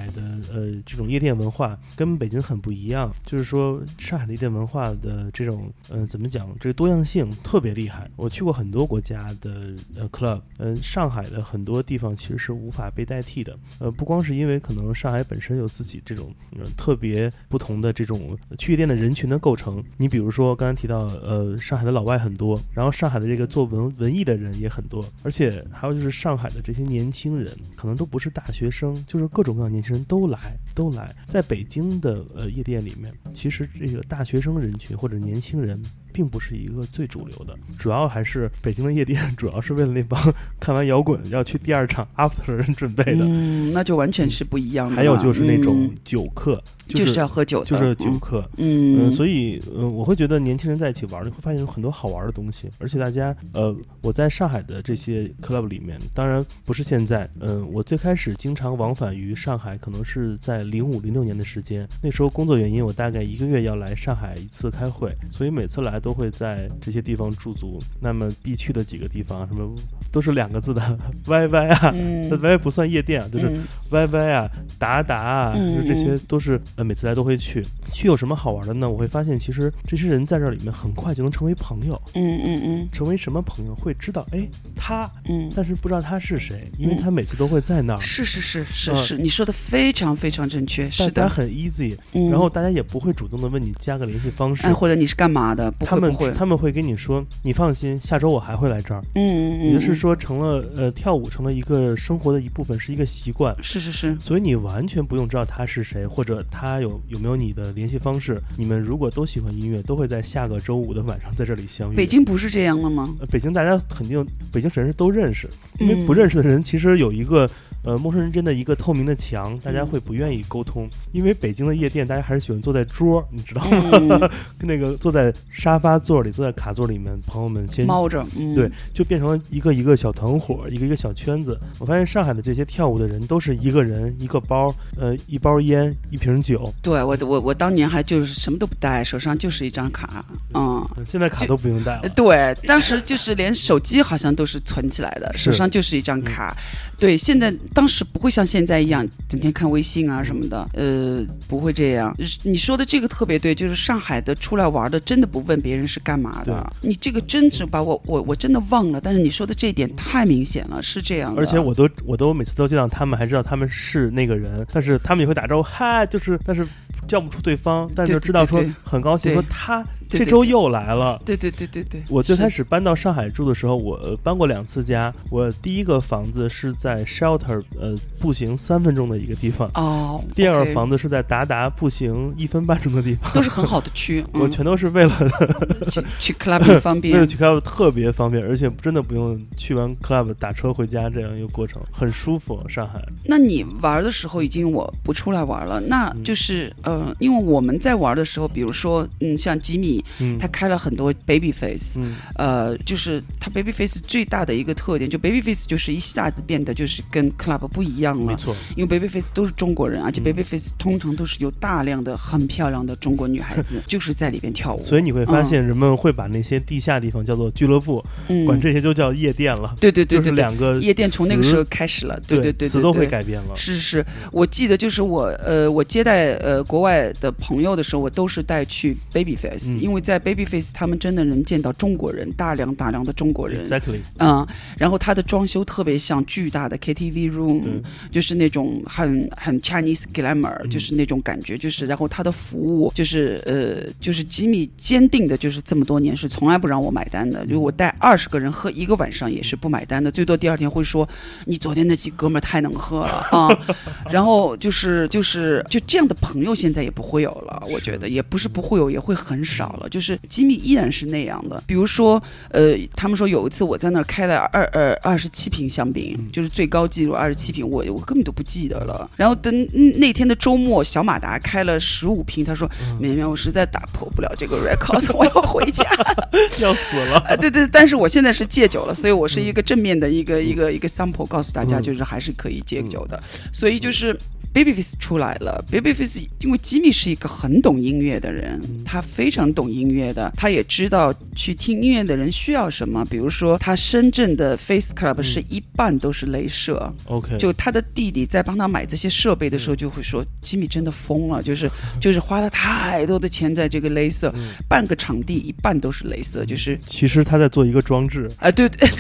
店文化跟北京很不一样，就是说上海的夜店文化的这种呃怎么讲，这个多样性特别厉害。我去过很多国家的呃 club，嗯、上海的很多地方其实是无法被代替的。呃，不光是因为可能上海本身有自己这种、呃、特别不同的这种去夜店的人群的构成。你比如说刚才提到，呃，上海的老外很多，然后上海的这个做文文艺的人也很多，而且还有就是上海的这些年轻人，可能都不是大学生，就是各种各样年轻人都来都来。在北京的呃夜店里面，其实这个大学生人群或者年轻人。并不是一个最主流的，主要还是北京的夜店，主要是为了那帮 看完摇滚要去第二场 after 的人准备的。嗯，那就完全是不一样的。还有就是那种嗯酒客，就是是要喝酒的，就是酒客，嗯，所以，呃，我会觉得年轻人在一起玩，你会发现有很多好玩的东西，而且大家，呃，我在上海的这些 club 里面，当然不是现在，嗯、我最开始经常往返于上海，可能是在零五零六年的时间，那时候工作原因，我大概一个月要来上海一次开会，所以每次来都会在这些地方驻足。那么必去的几个地方，什么 都是两个字的 YY 啊，YY 不算夜店啊，就是嗯 YY 啊、达达啊，嗯就是这些都是呃每次来都会去。去有什么好玩的呢？我会发现其实这些人在这里面很快就能成为朋友。嗯嗯嗯成为什么朋友？会知道哎他，嗯，但是不知道他是谁，因为嗯他每次都会在那儿。是是是是呃是，你说的非常非常正确，是的，很 easy，、嗯然后大家也不会主动的问你加个联系方式，哎，或者你是干嘛的？们会，他们会跟你说，你放心，下周我还会来这儿。嗯嗯嗯，也就是嗯说，成了呃跳舞成了一个生活的一部分，是一个习惯。是是是，所以你完全不用知道他是谁，或者他有有没有你的联系方式。你们如果都喜欢音乐，都会在下个周五的晚上在这里相遇。北京不是这样了吗？呃，北京大家肯定北京城市都认识，因为嗯不认识的人其实有一个呃陌生人真的一个透明的墙，大家嗯会不愿意沟通。因为北京的夜店，大家还是喜欢坐在桌，你知道吗？嗯跟 那个坐在沙发座里，坐在卡座里面，朋友们先猫着，嗯，对，就变成了一个一个小团伙，一个一个小圈子。我发现上海的这些跳舞的人都是一个人一个包，呃，一包烟，一瓶酒，对我我我当年还就是什么都不带，手上就是一张卡，嗯。呃现在卡都不用带呃了。对，当时就是连手机好像都是存起来的，手上就是一张卡。对，现在当时不会像现在一样整天看微信啊什么的，呃，不会这样。你说的这个特别对，就是上海的出来玩的，真的不问别人是干嘛的。你这个真是把我我我真的忘了，但是你说的这一点太明显了，是这样的。而且我都我都每次都见到他们，还知道他们是那个人，但是他们也会打招呼，嗨，就是但是叫不出对方，但对就知道说很高兴，说他对对对这周又来了。对对对对对，我最开始搬到上海住的时候，我呃搬过两次家。我第一个房子是在 Shelter，呃，步行三分钟的一个地方；哦，第二个房子是在达达，步行一分半钟的地方。都是很好的区，嗯、我全都是为了 去去 club 方便 为了。去 club 特别方便，而且真的不用去完 club 打车回家这样一个过程，很舒服。上海，那你玩的时候已经我不出来玩了，那就是、呃，因为我们在玩的时候，比如说嗯，像吉米嗯，他开了很多 baby face，嗯呃，就是他 baby face 最大的一个特点，就 baby face 就是一下子变得就是跟 club 不一样了。没错，因为 baby face 都是中国人，而且嗯 baby face 通常都是有大量的很漂亮的中国女孩子，就是在里边跳舞。所以你会发现人们会把那些地下地方叫做俱乐部，嗯，管这些就叫夜店了。对对对对对，两个夜店从那个时候开始了。对对对对词都会改变了。是是是，我记得就是我呃，我接待呃国外的朋友的时候，我都是带去 Babyface，、嗯因为在 Babyface 他们真的能见到中国人，大量大量的中国人。Exactly，嗯，然后它的装修特别像巨大的 KTV room，就是那种很很 Chinese glamour，、嗯。就是那种感觉，就是然后它的服务就是呃就是吉米坚定的，就是这么多年是从来不让我买单的，就我带二十个人喝一个晚上也是不买单的，最多第二天会说你昨天那几哥们儿太能喝了啊，然后就是就是就这样的朋友现在也不会有了，我觉得也不是不会有，也会很少了，就是吉米依然是那样的，比如说呃，他们说有一次我在那儿开了二二二十七瓶香槟，就是最高纪录二十七瓶，我我根本都不记得了。然后等嗯那天的周末，小马达开了十五瓶，他说：“绵绵，我实在打破不了这个 record，我要回家。要死了。啊，对对，但是我现在是戒酒了，所以我是一个正面的一个一个一个 sample，告诉大家就是还是可以戒酒的。所以就是。Babyface 出来了，Babyface 因为吉米是一个很懂音乐的人，他非常懂懂音乐的，他也知道去听音乐的人需要什么。比如说，他深圳的 Face Club 是一半都是镭射，OK，就他的弟弟在帮他买这些设备的时候，就会说：“吉米真的疯了，就是 就是花了太多的钱在这个镭射，半个场地一半都是镭射，就是其实他在做一个装置，啊，对对。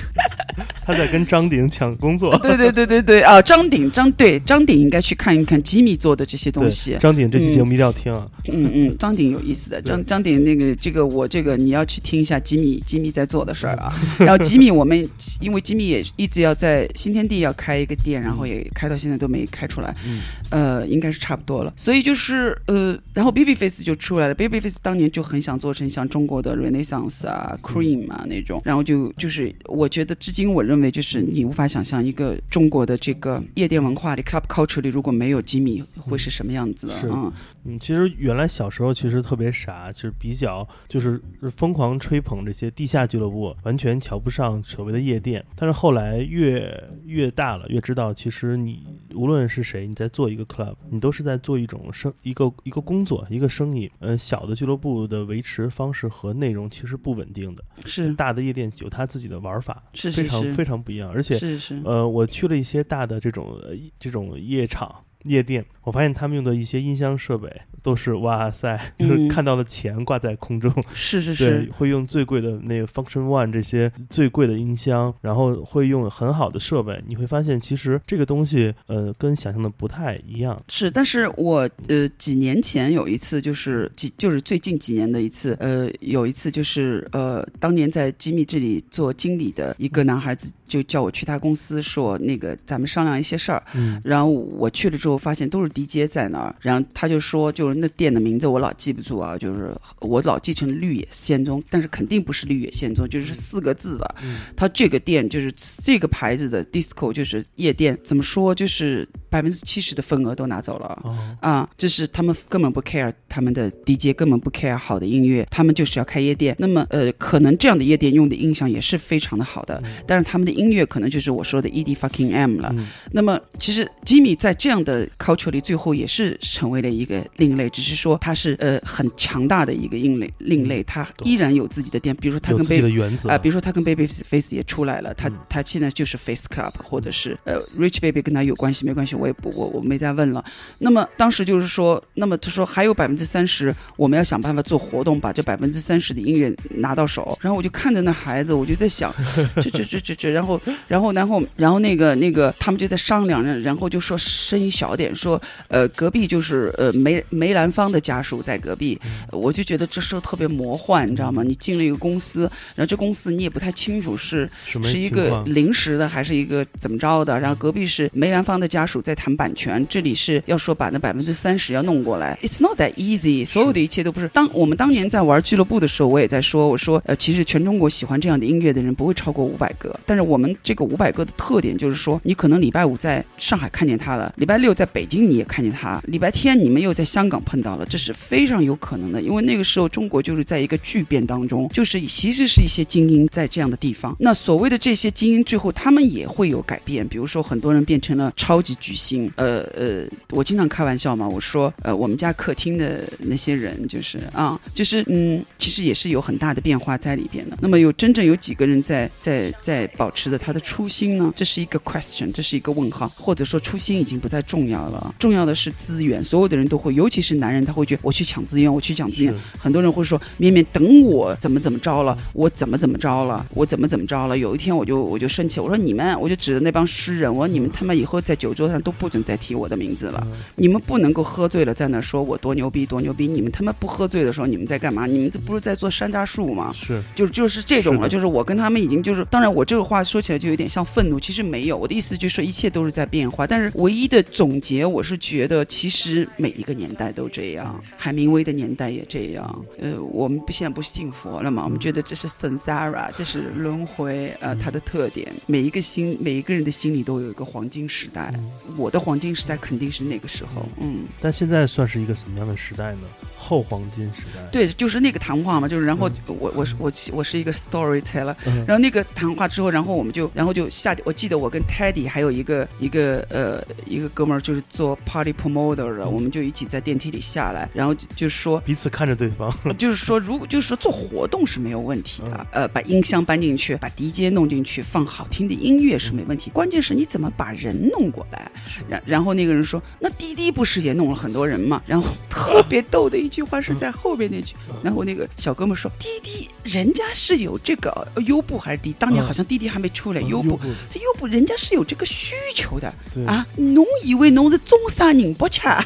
他在跟张鼎抢工作。对对对对对啊，张鼎张对张鼎应该去看一看吉米做的这些东西，张鼎这期节目一定要听啊！嗯嗯，张鼎有意思的，张张鼎那个这个我这个你要去听一下吉米吉米在做的事儿啊。然后吉米我们 因为吉米也一直要在新天地要开一个店，然后也开到现在都没开出来，嗯呃，应该是差不多了。所以就是呃，然后 Babyface 就出来了，Babyface 当年就很想做成像中国的 Renaissance 啊、Cream 啊那种，然后就就是我觉得至今我认为就是你无法想象一个中国的这个夜店文化的 Club Culture 里如果没有吉米会是什么样子的是啊。嗯，其实原来小时候其实特别傻，就是比较就是疯狂吹捧这些地下俱乐部，完全瞧不上所谓的夜店。但是后来越越大了，越知道其实你无论是谁，你在做一个 club，你都是在做一种生一个一个工作一个生意。呃，小的俱乐部的维持方式和内容其实不稳定的，是大的夜店有它自己的玩法，是是非常非常不一样，而且是是，呃，我去了一些大的这种呃这种夜场。夜店，我发现他们用的一些音箱设备都是哇塞，就是嗯看到了钱挂在空中，是是，是，会用最贵的那个 Function One 这些最贵的音箱，然后会用很好的设备，你会发现其实这个东西呃跟想象的不太一样，是，但是我呃几年前有一次，就是几就是最近几年的一次，呃有一次就是呃当年在吉米这里做经理的一个男孩子就叫我去他公司说那个咱们商量一些事儿，嗯。然后我去了之后发现都是 DJ 在那儿，然后他就说就是那店的名字我老记不住啊，就是我老记成绿野仙踪，但是肯定不是绿野仙踪，就是四个字的。他这个店就是这个牌子的 disco 就是夜店，怎么说就是百分之七十的份额都拿走了。哦，啊，就是他们根本不 care 他们的 DJ，根本不 care 好的音乐，他们就是要开夜店。那么，呃，可能这样的夜店用的音响也是非常的好的，但是他们的音乐可能就是我说的 ED fucking M 了。嗯那么，其实吉米在这样的 culture 里，最后也是成为了一个另类，只是说他是呃很强大的一个另类，另类，他依然有自己的店，比如说他跟有自己 Baby 的原则啊、比如说他跟 Babyface 也出来了，他、嗯他现在就是 Face Club，或者是呃 Rich Baby 跟他有关系没关系，我也不我我没再问了。那么当时就是说，那么他说还有百分之三十，我们要想办法做活动，把这百分之三十的音乐拿到手。然后我就看着那孩子，我就在想，这这这这这，然后然后然后然后那个那个他们就在商量，然后就说声音小点，说呃隔壁就是呃梅梅兰芳的家属在隔壁，我就觉得这时候特别魔幻，你知道吗？你进了一个公司，然后这公司你也不太清楚是是一个？临时的还是一个怎么着的，然后隔壁是梅兰芳的家属在谈版权，这里是要说把那百分之三十要弄过来，It's not that easy，所有的一切都不是。当我们当年在玩俱乐部的时候，我也在说，我说呃，其实全中国喜欢这样的音乐的人不会超过五百个，但是我们这个五百个的特点就是说，你可能礼拜五在上海看见他了，礼拜六在北京你也看见他，礼拜天你们又在香港碰到了，这是非常有可能的，因为那个时候中国就是在一个巨变当中，就是其实是一些精英在这样的地方。那所谓的这些精英，最后他们也会有改变，比如说很多人变成了超级巨星。呃呃，我经常开玩笑嘛，我说呃我们家客厅的那些人就是啊，就是嗯，其实也是有很大的变化在里边的。那么有真正有几个人在在在保持着他的初心呢？这是一个 question，这是一个问号，或者说初心已经不再重要了，重要的是资源。所有的人都会，尤其是男人，他会觉得我去抢资源，我去抢资源。很多人会说，绵绵等我怎么怎么着了，我怎么怎么着了，我怎么怎么着了。有一天我就我就生气，我说你们，我就指着那帮诗人，我说你们他妈以后在酒桌上都不准再提我的名字了，你们不能够喝醉了在那说我多牛逼多牛逼，你们他妈不喝醉的时候你们在干嘛？你们这不是在做山楂树吗？是就就是这种了，就是我跟他们已经就是，当然我这个话说起来就有点像愤怒，其实没有，我的意思就是说一切都是在变化，但是唯一的总结，我是觉得其实每一个年代都这样，海明威的年代也这样，呃，我们不现在不信佛了嘛，我们觉得这是 samsara，这是轮回，呃，它的特点，每一个心每一个人的心里都有一个黄金时代，我的黄金时代肯定是那个时候，嗯，但现在算是一个什么样的时代呢？后黄金时代。对，就是那个谈话嘛，就是然后我我是我我是一个 storyteller，嗯，然后那个谈话之后，然后我们就，然后就下，我记得我跟 Teddy 还有一个一个呃一个哥们儿，就是做 party promoter 的，我们就一起在电梯里下来，然后就就说，彼此看着对方。就是说，如果就是说做活动是没有问题的，呃，把音箱搬进去，把 DJ 弄进去，放好听的音乐是没问题，关键是你怎么把人弄过来。然然后那个人说，那滴滴不是也弄了很多人吗？然后特别逗的一句话是在后边那句，然后那个小哥们说，滴滴人家是有这个呃优步还是滴，当年好像滴滴还没出来，优步。他优步人家是有这个需求的对啊！侬以为侬是中山人不切？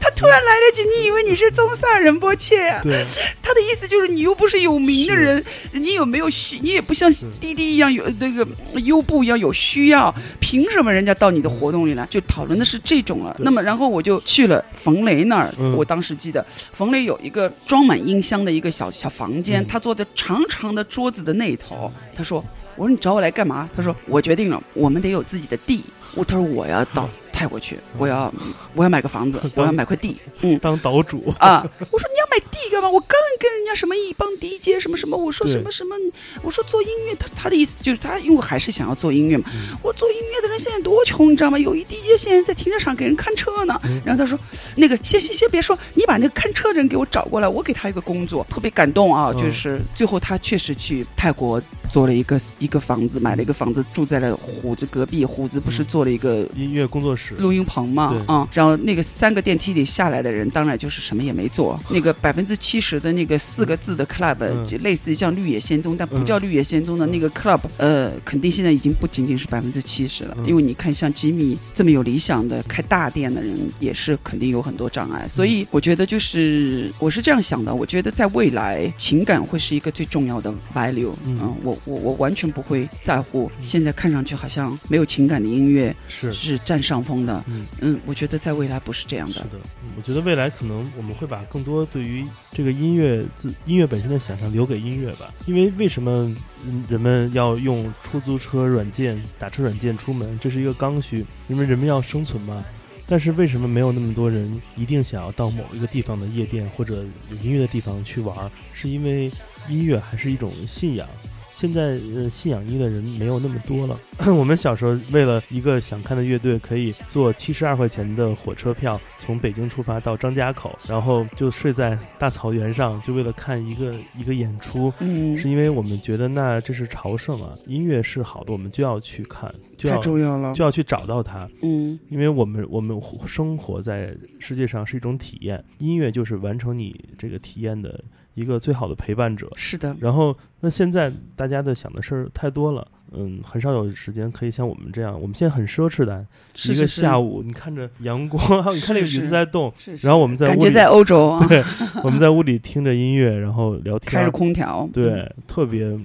他突然来了句：“你以为你是中山仁波切啊？”对，他的意思就是你又不是有名的人，你有没有需？你也不像滴滴一样有那个优步一样有需要，凭什么人家到你的活动里来？就讨论的是这种了。那么然后我就去了冯雷那儿，嗯我当时记得冯雷有一个装满音箱的一个小小房间，嗯他坐在长长的桌子的那头，他说。我说你找我来干嘛？他说我决定了，我们得有自己的地。我他说我呀到泰国去，我要我要买个房子，我要买块地。嗯，当岛主。啊！我说你要买地干嘛？我刚跟人家什么一帮 DJ 什么什么，我说什么什么，我说做音乐，他他的意思就是他，因为我还是想要做音乐嘛。嗯我做音乐的人现在多穷，你知道吗？有一 DJ 现在在停车场给人看车呢。嗯然后他说，那个先先先别说，你把那个看车的人给我找过来，我给他一个工作，特别感动啊！嗯就是最后他确实去泰国做了一个一个房子，买了一个房子住在了虎子隔壁，虎子不是做了一个音乐工作室。录音棚嘛对，啊、然后那个三个电梯里下来的人，当然就是什么也没做。那个百分之七十的那个四个字的 club，、嗯就类似于像绿野仙踪，但不嗯叫绿野仙踪的那个 club，、呃，肯定现在已经不仅仅是百分之七十了。嗯因为你看，像吉米这么有理想的开大店的人，也是肯定有很多障碍。所以我觉得就是我是这样想的，我觉得在未来情感会是一个最重要的 value。嗯嗯，我我我完全不会在乎现在看上去好像没有情感的音乐是。是占上风的。嗯，嗯，我觉得在未来不是这样的。是的，嗯我觉得未来可能我们会把更多对于这个音乐自音乐本身的想象留给音乐吧。因为为什么嗯人们要用出租车软件、打车软件出门？这是一个刚需，因为人们要生存嘛。但是为什么没有那么多人一定想要到某一个地方的夜店或者有音乐的地方去玩儿？是因为音乐还是一种信仰。现在呃，信仰一的人没有那么多了。我们小时候为了一个想看的乐队，可以坐七十二块钱的火车票从北京出发到张家口，然后就睡在大草原上，就为了看一个一个演出。嗯，是因为我们觉得那这是朝圣啊，音乐是好的，我们就要去看，就太重要了。就要去找到它。嗯因为我们我们活生活在世界上是一种体验，音乐就是完成你这个体验的一个最好的陪伴者。是的，然后，那现在大家的想的事儿太多了，嗯，很少有时间可以像我们这样。我们现在很奢侈的，一个下午，你看着阳光，你看那个云在动，然后我们在屋里，感觉在欧洲啊，对，我们在屋里听着音乐，然后聊天。开着，空调。对，特别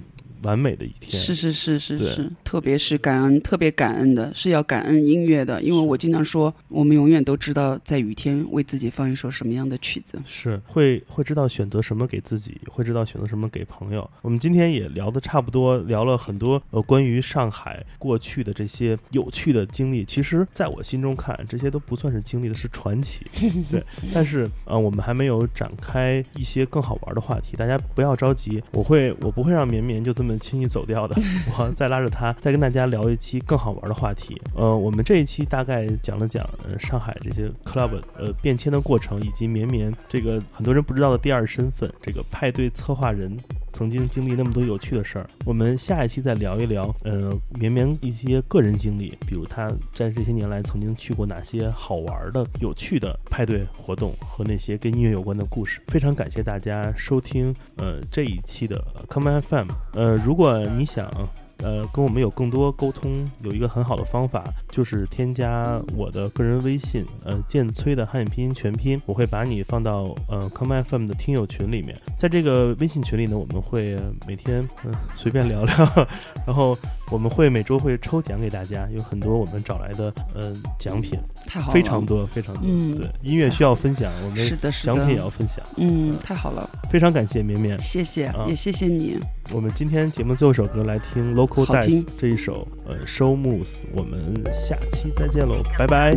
完美的一天。是是是是是，特别是感恩，特别感恩的是要感恩音乐的，因为我经常说，我们永远都知道在雨天为自己放一首什么样的曲子。是会会知道选择什么给自己，会知道选择什么给朋友。我们今天也聊的差不多，聊了很多呃关于上海过去的这些有趣的经历。其实，在我心中看，这些都不算是经历的，是传奇。对，但是呃，我们还没有展开一些更好玩的话题，大家不要着急，我会我不会让绵绵就这么轻易走掉的，我再拉着他再跟大家聊一期更好玩的话题。呃，我们这一期大概讲了讲呃上海这些 club 呃变迁的过程，以及绵绵这个很多人不知道的第二身份，这个派对策划人。曾经经历那么多有趣的事儿，我们下一期再聊一聊，呃，绵绵一些个人经历，比如他在这些年来曾经去过哪些好玩的、有趣的派对活动和那些跟音乐有关的故事。非常感谢大家收听，呃，这一期的 Come FM。呃，如果你想。呃，跟我们有更多沟通，有一个很好的方法，就是添加我的个人微信，呃，剑崔的汉语拼音全拼，我会把你放到呃 Come FM 的听友群里面。在这个微信群里呢，我们会每天嗯、随便聊聊，然后我们会每周会抽奖给大家，有很多我们找来的呃奖品，太好了，非常多非常多。嗯对，音乐需要分享，我们是的，是的，奖品也要分享。嗯，太好了，非常感谢绵绵，谢谢，啊也谢谢你。我们今天节目最后一首歌来听 Low Local 好听 Dice 这一首呃 Show Moves，我们下期再见喽，拜拜。